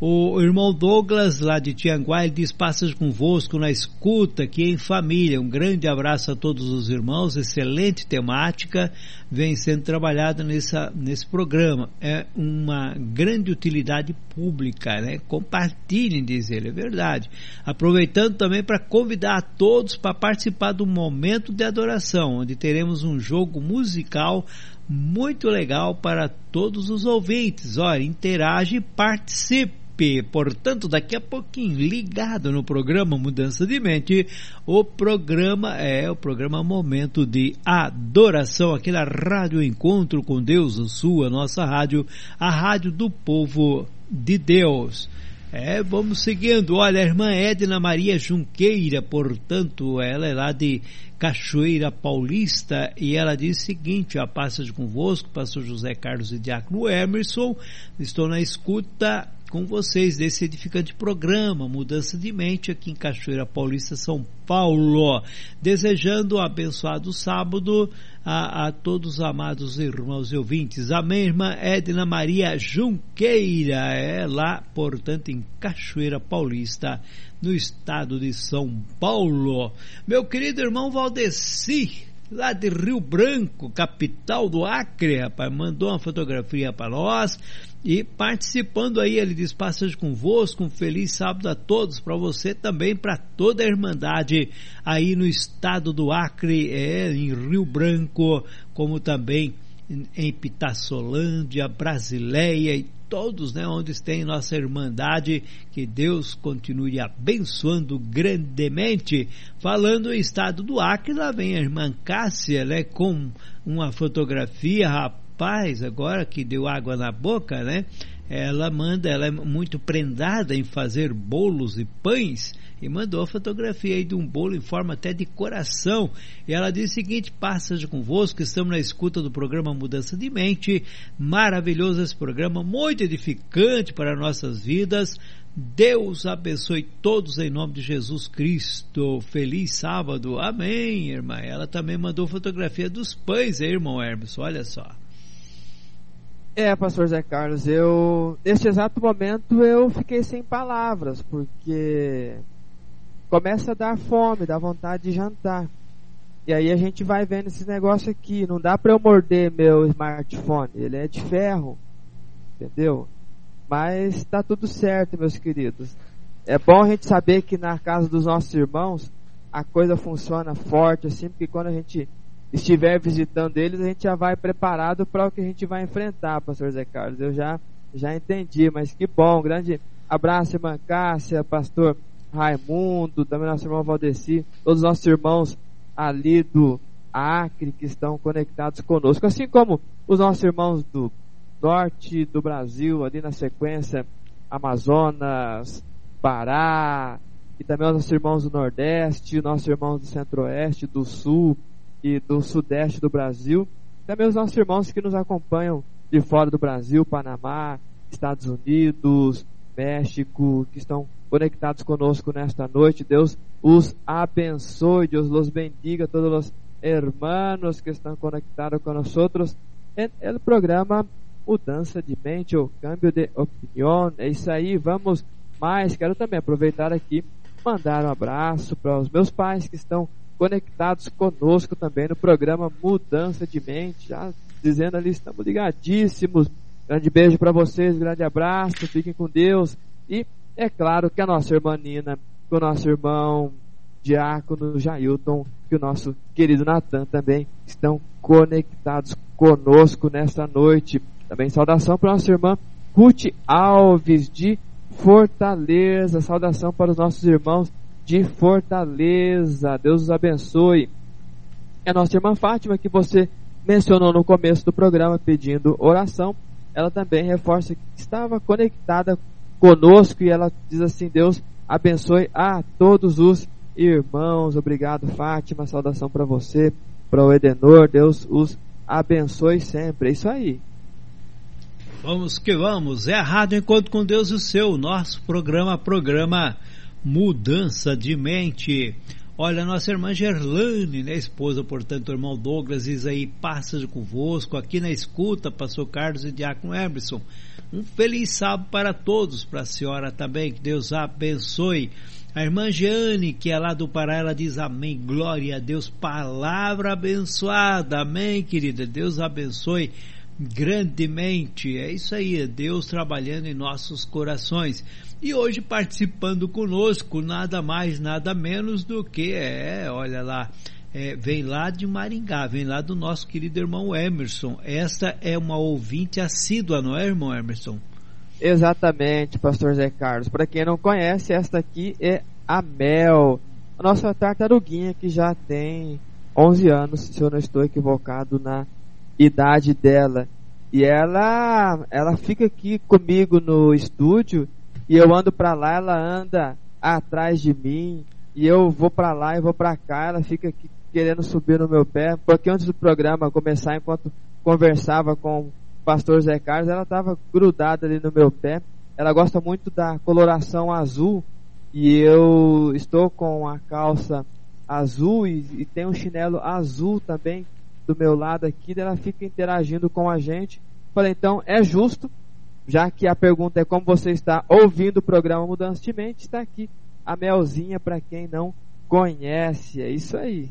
O irmão Douglas, lá de Tianguá, ele diz: Passas convosco na escuta, aqui em família. Um grande abraço a todos os irmãos, excelente temática, vem sendo trabalhada nessa, nesse programa. É uma grande utilidade pública, né? Compartilhem, diz ele, é verdade. Aproveitando também para convidar a todos para participar do momento de adoração, onde teremos um jogo musical muito legal para todos os ouvintes. Olha, interage e participe Portanto, daqui a pouquinho, ligado no programa Mudança de Mente, o programa é o programa Momento de Adoração, aqui na Rádio Encontro com Deus, a sua, nossa rádio, a rádio do povo de Deus. É, vamos seguindo. Olha, a irmã Edna Maria Junqueira, portanto, ela é lá de Cachoeira Paulista e ela diz o seguinte: a passagem convosco, pastor José Carlos e Diácono Emerson, estou na escuta com vocês desse edificante programa Mudança de Mente aqui em Cachoeira Paulista, São Paulo. Desejando um abençoado sábado a, a todos os amados irmãos e ouvintes. Amém, irmã Edna Maria Junqueira, é lá, portanto, em Cachoeira Paulista, no estado de São Paulo. Meu querido irmão Valdeci, lá de Rio Branco, capital do Acre, rapaz, mandou uma fotografia para nós e participando aí, ele diz passagem convosco, um feliz sábado a todos, para você também, para toda a Irmandade aí no estado do Acre, é, em Rio Branco, como também em Pitassolândia, Brasileia e todos, né, onde tem nossa Irmandade, que Deus continue abençoando grandemente. Falando em estado do Acre, lá vem a irmã Cássia, né, com uma fotografia, rapaz, agora que deu água na boca, né? Ela manda, ela é muito prendada em fazer bolos e pães e mandou a fotografia aí de um bolo em forma até de coração. E ela diz o seguinte: passagem convosco, estamos na escuta do programa Mudança de Mente. Maravilhoso esse programa, muito edificante para nossas vidas. Deus abençoe todos em nome de Jesus Cristo. Feliz sábado. Amém, irmã. Ela também mandou fotografia dos pães, hein, irmão Hermes. Olha só. É, pastor Zé Carlos, eu neste exato momento eu fiquei sem palavras, porque começa a dar fome, dá vontade de jantar. E aí a gente vai vendo esses negócios aqui, não dá para eu morder meu smartphone, ele é de ferro. Entendeu? Mas tá tudo certo, meus queridos. É bom a gente saber que na casa dos nossos irmãos a coisa funciona forte assim, porque quando a gente estiver visitando eles, a gente já vai preparado para o que a gente vai enfrentar, pastor Zé Carlos. Eu já, já entendi, mas que bom. Grande abraço, irmã Cássia, pastor Raimundo, também nosso irmão Valdeci, todos os nossos irmãos ali do Acre que estão conectados conosco, assim como os nossos irmãos do norte do Brasil, ali na sequência, Amazonas, Pará, e também os nossos irmãos do Nordeste, nossos irmãos do Centro-Oeste, do Sul, e do sudeste do Brasil, também os nossos irmãos que nos acompanham de fora do Brasil, Panamá, Estados Unidos, México, que estão conectados conosco nesta noite. Deus os abençoe, Deus os bendiga, todos os hermanos que estão conectados nós outros no programa Mudança de Mente ou Câmbio de Opinião. É isso aí, vamos mais. Quero também aproveitar aqui mandar um abraço para os meus pais que estão conectados conosco também no programa Mudança de Mente, já dizendo ali, estamos ligadíssimos. Grande beijo para vocês, grande abraço, fiquem com Deus. E é claro que a nossa irmã Nina, que o nosso irmão Diácono Jailton, que o nosso querido Natan também estão conectados conosco nesta noite. Também saudação para a nossa irmã Ruth Alves de Fortaleza. Saudação para os nossos irmãos de Fortaleza. Deus os abençoe. É a nossa irmã Fátima, que você mencionou no começo do programa pedindo oração, ela também reforça que estava conectada conosco e ela diz assim: Deus abençoe a todos os irmãos. Obrigado, Fátima. Saudação para você, para o Edenor. Deus os abençoe sempre. É isso aí. Vamos que vamos. É a Rádio Encontro com Deus o seu, nosso programa, programa mudança de mente. Olha, nossa irmã Gerlane, né, esposa, portanto, irmão Douglas, diz aí, passa convosco, aqui na escuta, pastor Carlos e Diácono Emerson. Um feliz sábado para todos, para a senhora também, que Deus abençoe. A irmã Jeane, que é lá do Pará, ela diz amém, glória a Deus, palavra abençoada, amém, querida, Deus abençoe grandemente. É isso aí, é Deus trabalhando em nossos corações. E hoje participando conosco, nada mais, nada menos do que, é, olha lá, é, vem lá de Maringá, vem lá do nosso querido irmão Emerson. Esta é uma ouvinte assídua, não é, irmão Emerson? Exatamente, pastor Zé Carlos. Para quem não conhece, esta aqui é a Mel, a nossa tartaruguinha que já tem 11 anos, se eu não estou equivocado na idade dela. E ela, ela fica aqui comigo no estúdio e eu ando para lá, ela anda atrás de mim e eu vou para lá e vou para cá, ela fica aqui querendo subir no meu pé. Porque antes do programa começar, enquanto conversava com o pastor Zé Carlos, ela estava grudada ali no meu pé. Ela gosta muito da coloração azul e eu estou com a calça azul e, e tem um chinelo azul também do meu lado aqui, ela fica interagindo com a gente. Falei, então é justo, já que a pergunta é como você está ouvindo o programa Mudança de Mente, está aqui a Melzinha para quem não conhece. É isso aí.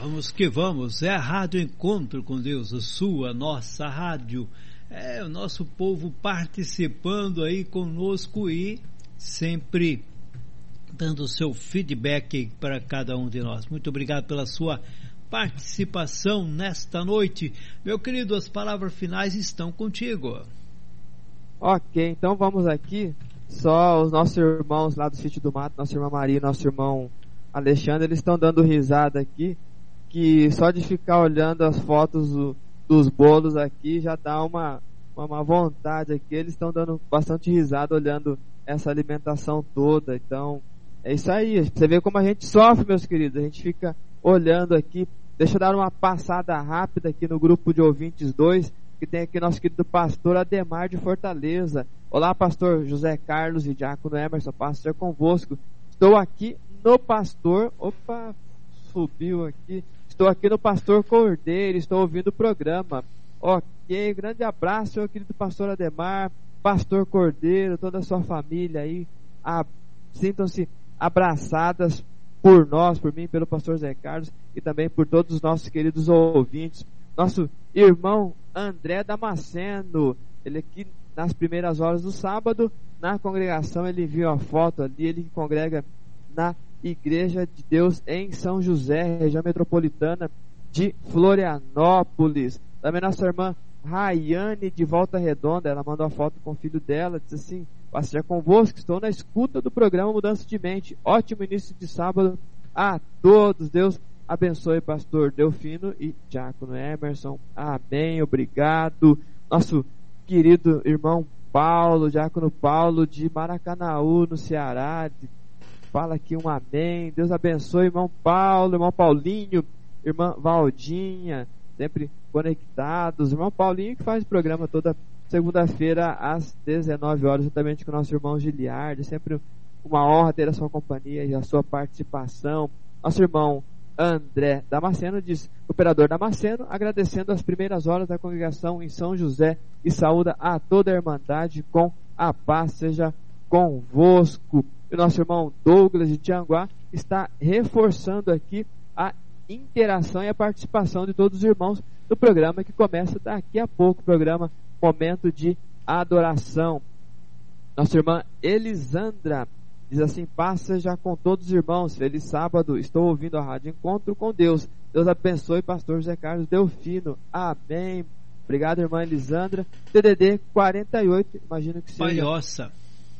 Vamos que vamos, é a Rádio Encontro com Deus, a sua, nossa rádio. É o nosso povo participando aí conosco e sempre dando seu feedback para cada um de nós. Muito obrigado pela sua participação nesta noite. Meu querido, as palavras finais estão contigo. Ok, então vamos aqui. Só os nossos irmãos lá do sítio do mato, nossa irmã Maria, nosso irmão Alexandre, eles estão dando risada aqui. Que só de ficar olhando as fotos do, dos bolos aqui já dá uma, uma má vontade aqui. Eles estão dando bastante risada olhando essa alimentação toda. Então, é isso aí. Você vê como a gente sofre, meus queridos. A gente fica olhando aqui. Deixa eu dar uma passada rápida aqui no grupo de ouvintes 2, que tem aqui nosso querido pastor Ademar de Fortaleza. Olá, pastor José Carlos e Diácono Emerson, pastor convosco. Estou aqui no pastor. Opa, subiu aqui. Estou aqui no Pastor Cordeiro, estou ouvindo o programa. Ok, grande abraço, meu querido pastor Ademar, pastor Cordeiro, toda a sua família aí. Ah, Sintam-se abraçadas por nós, por mim, pelo pastor Zé Carlos e também por todos os nossos queridos ouvintes. Nosso irmão André Damasceno, ele aqui nas primeiras horas do sábado, na congregação, ele viu a foto ali, ele congrega na Igreja de Deus em São José, região metropolitana de Florianópolis. Também nossa irmã Rayane de Volta Redonda, ela mandou a foto com o filho dela, disse assim: é convosco, estou na escuta do programa Mudança de Mente. Ótimo início de sábado a todos. Deus abençoe, pastor Delfino e Diácono Emerson. Amém, obrigado. Nosso querido irmão Paulo, Diácono Paulo de Maracanaú, no Ceará, fala aqui um amém. Deus abençoe, irmão Paulo, irmão Paulinho, irmã Valdinha, sempre conectados. Irmão Paulinho que faz o programa toda segunda-feira às 19 horas, juntamente com o nosso irmão Giliardi. Sempre uma honra ter a sua companhia e a sua participação. Nosso irmão André Damasceno diz, operador Damasceno, agradecendo as primeiras horas da congregação em São José e saúda a toda a Irmandade com a paz seja convosco o nosso irmão Douglas de Tianguá está reforçando aqui interação e a participação de todos os irmãos do programa que começa daqui a pouco, o programa Momento de Adoração. Nossa irmã Elisandra diz assim: Passa já com todos os irmãos, feliz sábado, estou ouvindo a rádio Encontro com Deus. Deus abençoe, pastor José Carlos Delfino. Amém. Obrigado, irmã Elisandra. TDD 48, imagino que seja. Palhoça.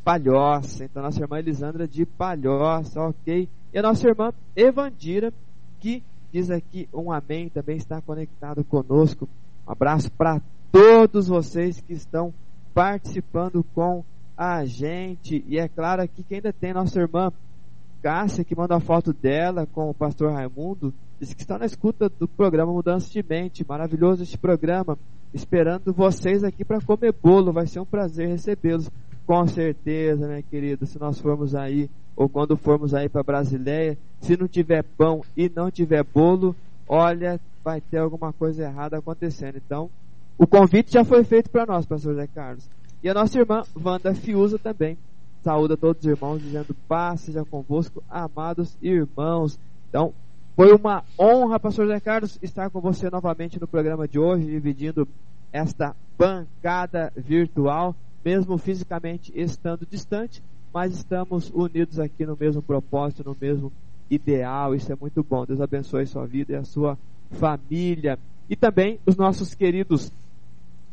Palhoça. Então, nossa irmã Elisandra de Palhoça, ok. E a nossa irmã Evandira, que diz aqui um amém, também está conectado conosco. Um abraço para todos vocês que estão participando com a gente. E é claro aqui que ainda tem nossa irmã Cássia, que manda a foto dela com o pastor Raimundo. Diz que está na escuta do programa Mudança de Mente. Maravilhoso este programa. Esperando vocês aqui para comer bolo. Vai ser um prazer recebê-los. Com certeza, minha querida, se nós formos aí, ou quando formos aí para Brasileia, se não tiver pão e não tiver bolo, olha, vai ter alguma coisa errada acontecendo. Então, o convite já foi feito para nós, pastor Zé Carlos. E a nossa irmã Wanda Fiuza também saúda todos os irmãos, dizendo paz seja convosco, amados irmãos. Então, foi uma honra, pastor Zé Carlos, estar com você novamente no programa de hoje, dividindo esta bancada virtual mesmo fisicamente estando distante, mas estamos unidos aqui no mesmo propósito, no mesmo ideal. Isso é muito bom. Deus abençoe sua vida e a sua família. E também os nossos queridos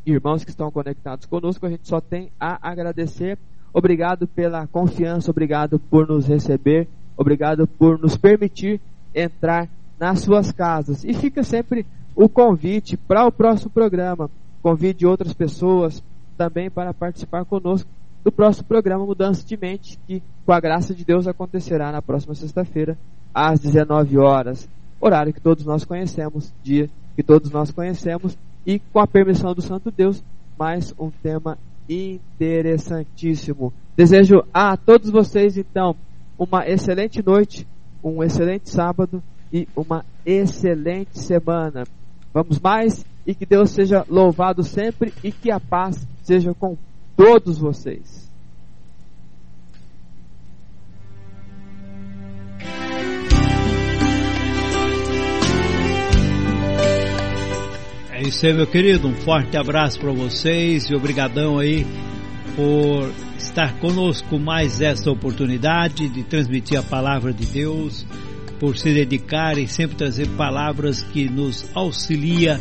irmãos que estão conectados conosco, a gente só tem a agradecer. Obrigado pela confiança, obrigado por nos receber, obrigado por nos permitir entrar nas suas casas. E fica sempre o convite para o próximo programa. Convide outras pessoas também para participar conosco do próximo programa Mudança de Mente, que com a graça de Deus acontecerá na próxima sexta-feira, às 19 horas, horário que todos nós conhecemos, dia que todos nós conhecemos, e com a permissão do Santo Deus, mais um tema interessantíssimo. Desejo a todos vocês, então, uma excelente noite, um excelente sábado e uma excelente semana. Vamos mais e que Deus seja louvado sempre e que a paz seja com todos vocês. É isso aí, meu querido. Um forte abraço para vocês e obrigadão aí por estar conosco mais esta oportunidade de transmitir a palavra de Deus, por se dedicar e sempre trazer palavras que nos auxilia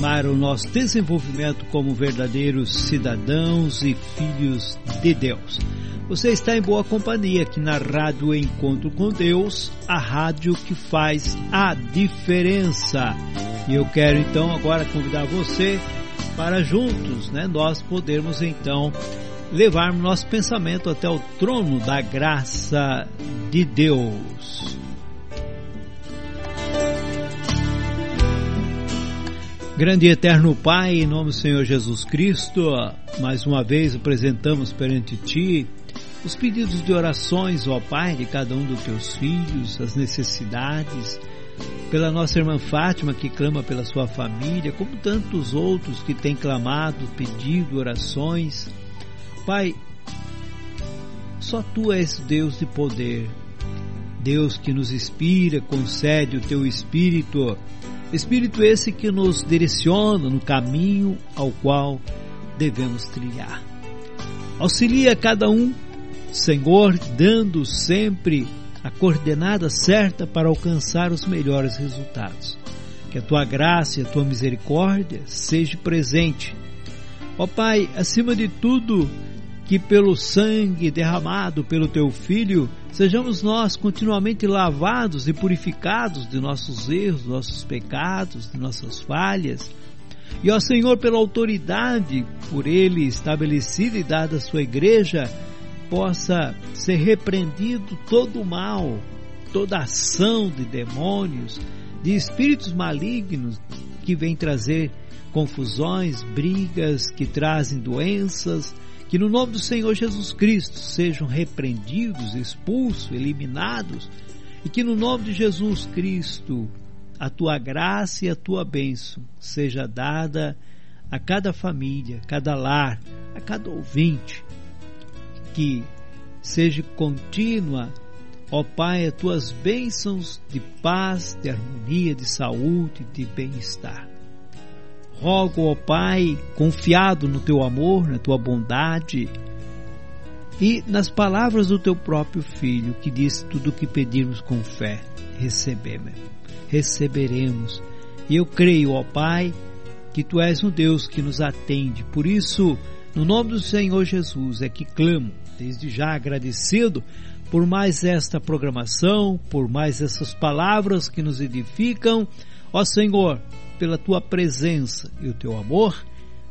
para o nosso desenvolvimento como verdadeiros cidadãos e filhos de Deus. Você está em boa companhia aqui na Rádio Encontro com Deus, a rádio que faz a diferença. E eu quero então agora convidar você para juntos, né, nós podermos então levarmos nosso pensamento até o trono da graça de Deus. Grande e eterno Pai, em nome do Senhor Jesus Cristo, mais uma vez apresentamos perante Ti os pedidos de orações, ó Pai, de cada um dos Teus filhos, as necessidades, pela nossa irmã Fátima que clama pela sua família, como tantos outros que têm clamado, pedido orações. Pai, só Tu és Deus de poder, Deus que nos inspira, concede o Teu Espírito Espírito esse que nos direciona no caminho ao qual devemos trilhar. Auxilia cada um, Senhor, dando sempre a coordenada certa para alcançar os melhores resultados. Que a tua graça e a tua misericórdia seja presente. Ó Pai, acima de tudo, que pelo sangue derramado pelo teu Filho, sejamos nós continuamente lavados e purificados de nossos erros, nossos pecados, de nossas falhas. E ó Senhor, pela autoridade por Ele estabelecida e dada à sua igreja, possa ser repreendido todo o mal, toda ação de demônios, de espíritos malignos que vêm trazer confusões, brigas, que trazem doenças, que no nome do Senhor Jesus Cristo sejam repreendidos, expulsos, eliminados, e que no nome de Jesus Cristo a tua graça e a tua bênção seja dada a cada família, a cada lar, a cada ouvinte, que seja contínua, ó Pai, as tuas bênçãos de paz, de harmonia, de saúde, de bem-estar. Rogo, ó Pai, confiado no teu amor, na tua bondade e nas palavras do teu próprio Filho, que diz tudo o que pedirmos com fé, recebemos, receberemos. E eu creio, ó Pai, que tu és um Deus que nos atende. Por isso, no nome do Senhor Jesus, é que clamo, desde já agradecido por mais esta programação, por mais essas palavras que nos edificam. Ó Senhor, pela tua presença e o teu amor,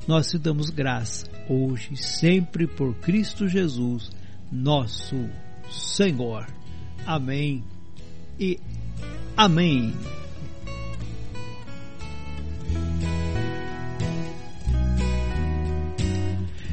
nós te damos graça hoje e sempre por Cristo Jesus, nosso Senhor. Amém e amém.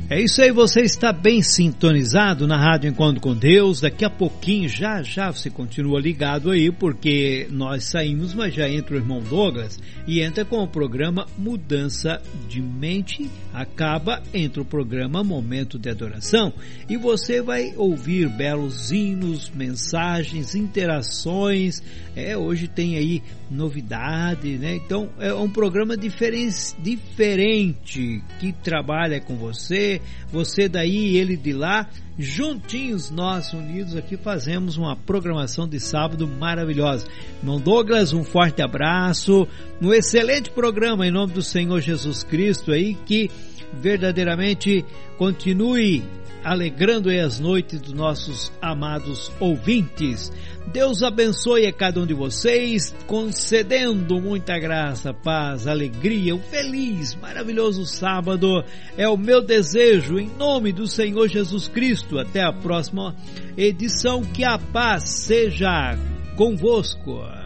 É isso aí, você está bem sintonizado na Rádio Encontro com Deus. Daqui a pouquinho, já já você continua ligado aí, porque nós saímos, mas já entra o irmão Douglas e entra com o programa Mudança de Mente. Acaba, entra o programa Momento de Adoração e você vai ouvir belos hinos, mensagens, interações. É, hoje tem aí novidade, né? Então é um programa diferente, diferente que trabalha com você, você daí ele de lá, juntinhos nós unidos aqui fazemos uma programação de sábado maravilhosa. Irmão Douglas, um forte abraço, um excelente programa em nome do Senhor Jesus Cristo aí que verdadeiramente continue alegrando as noites dos nossos amados ouvintes. Deus abençoe a cada um de vocês, concedendo muita graça, paz, alegria, um feliz, maravilhoso sábado. É o meu desejo, em nome do Senhor Jesus Cristo. Até a próxima edição. Que a paz seja convosco.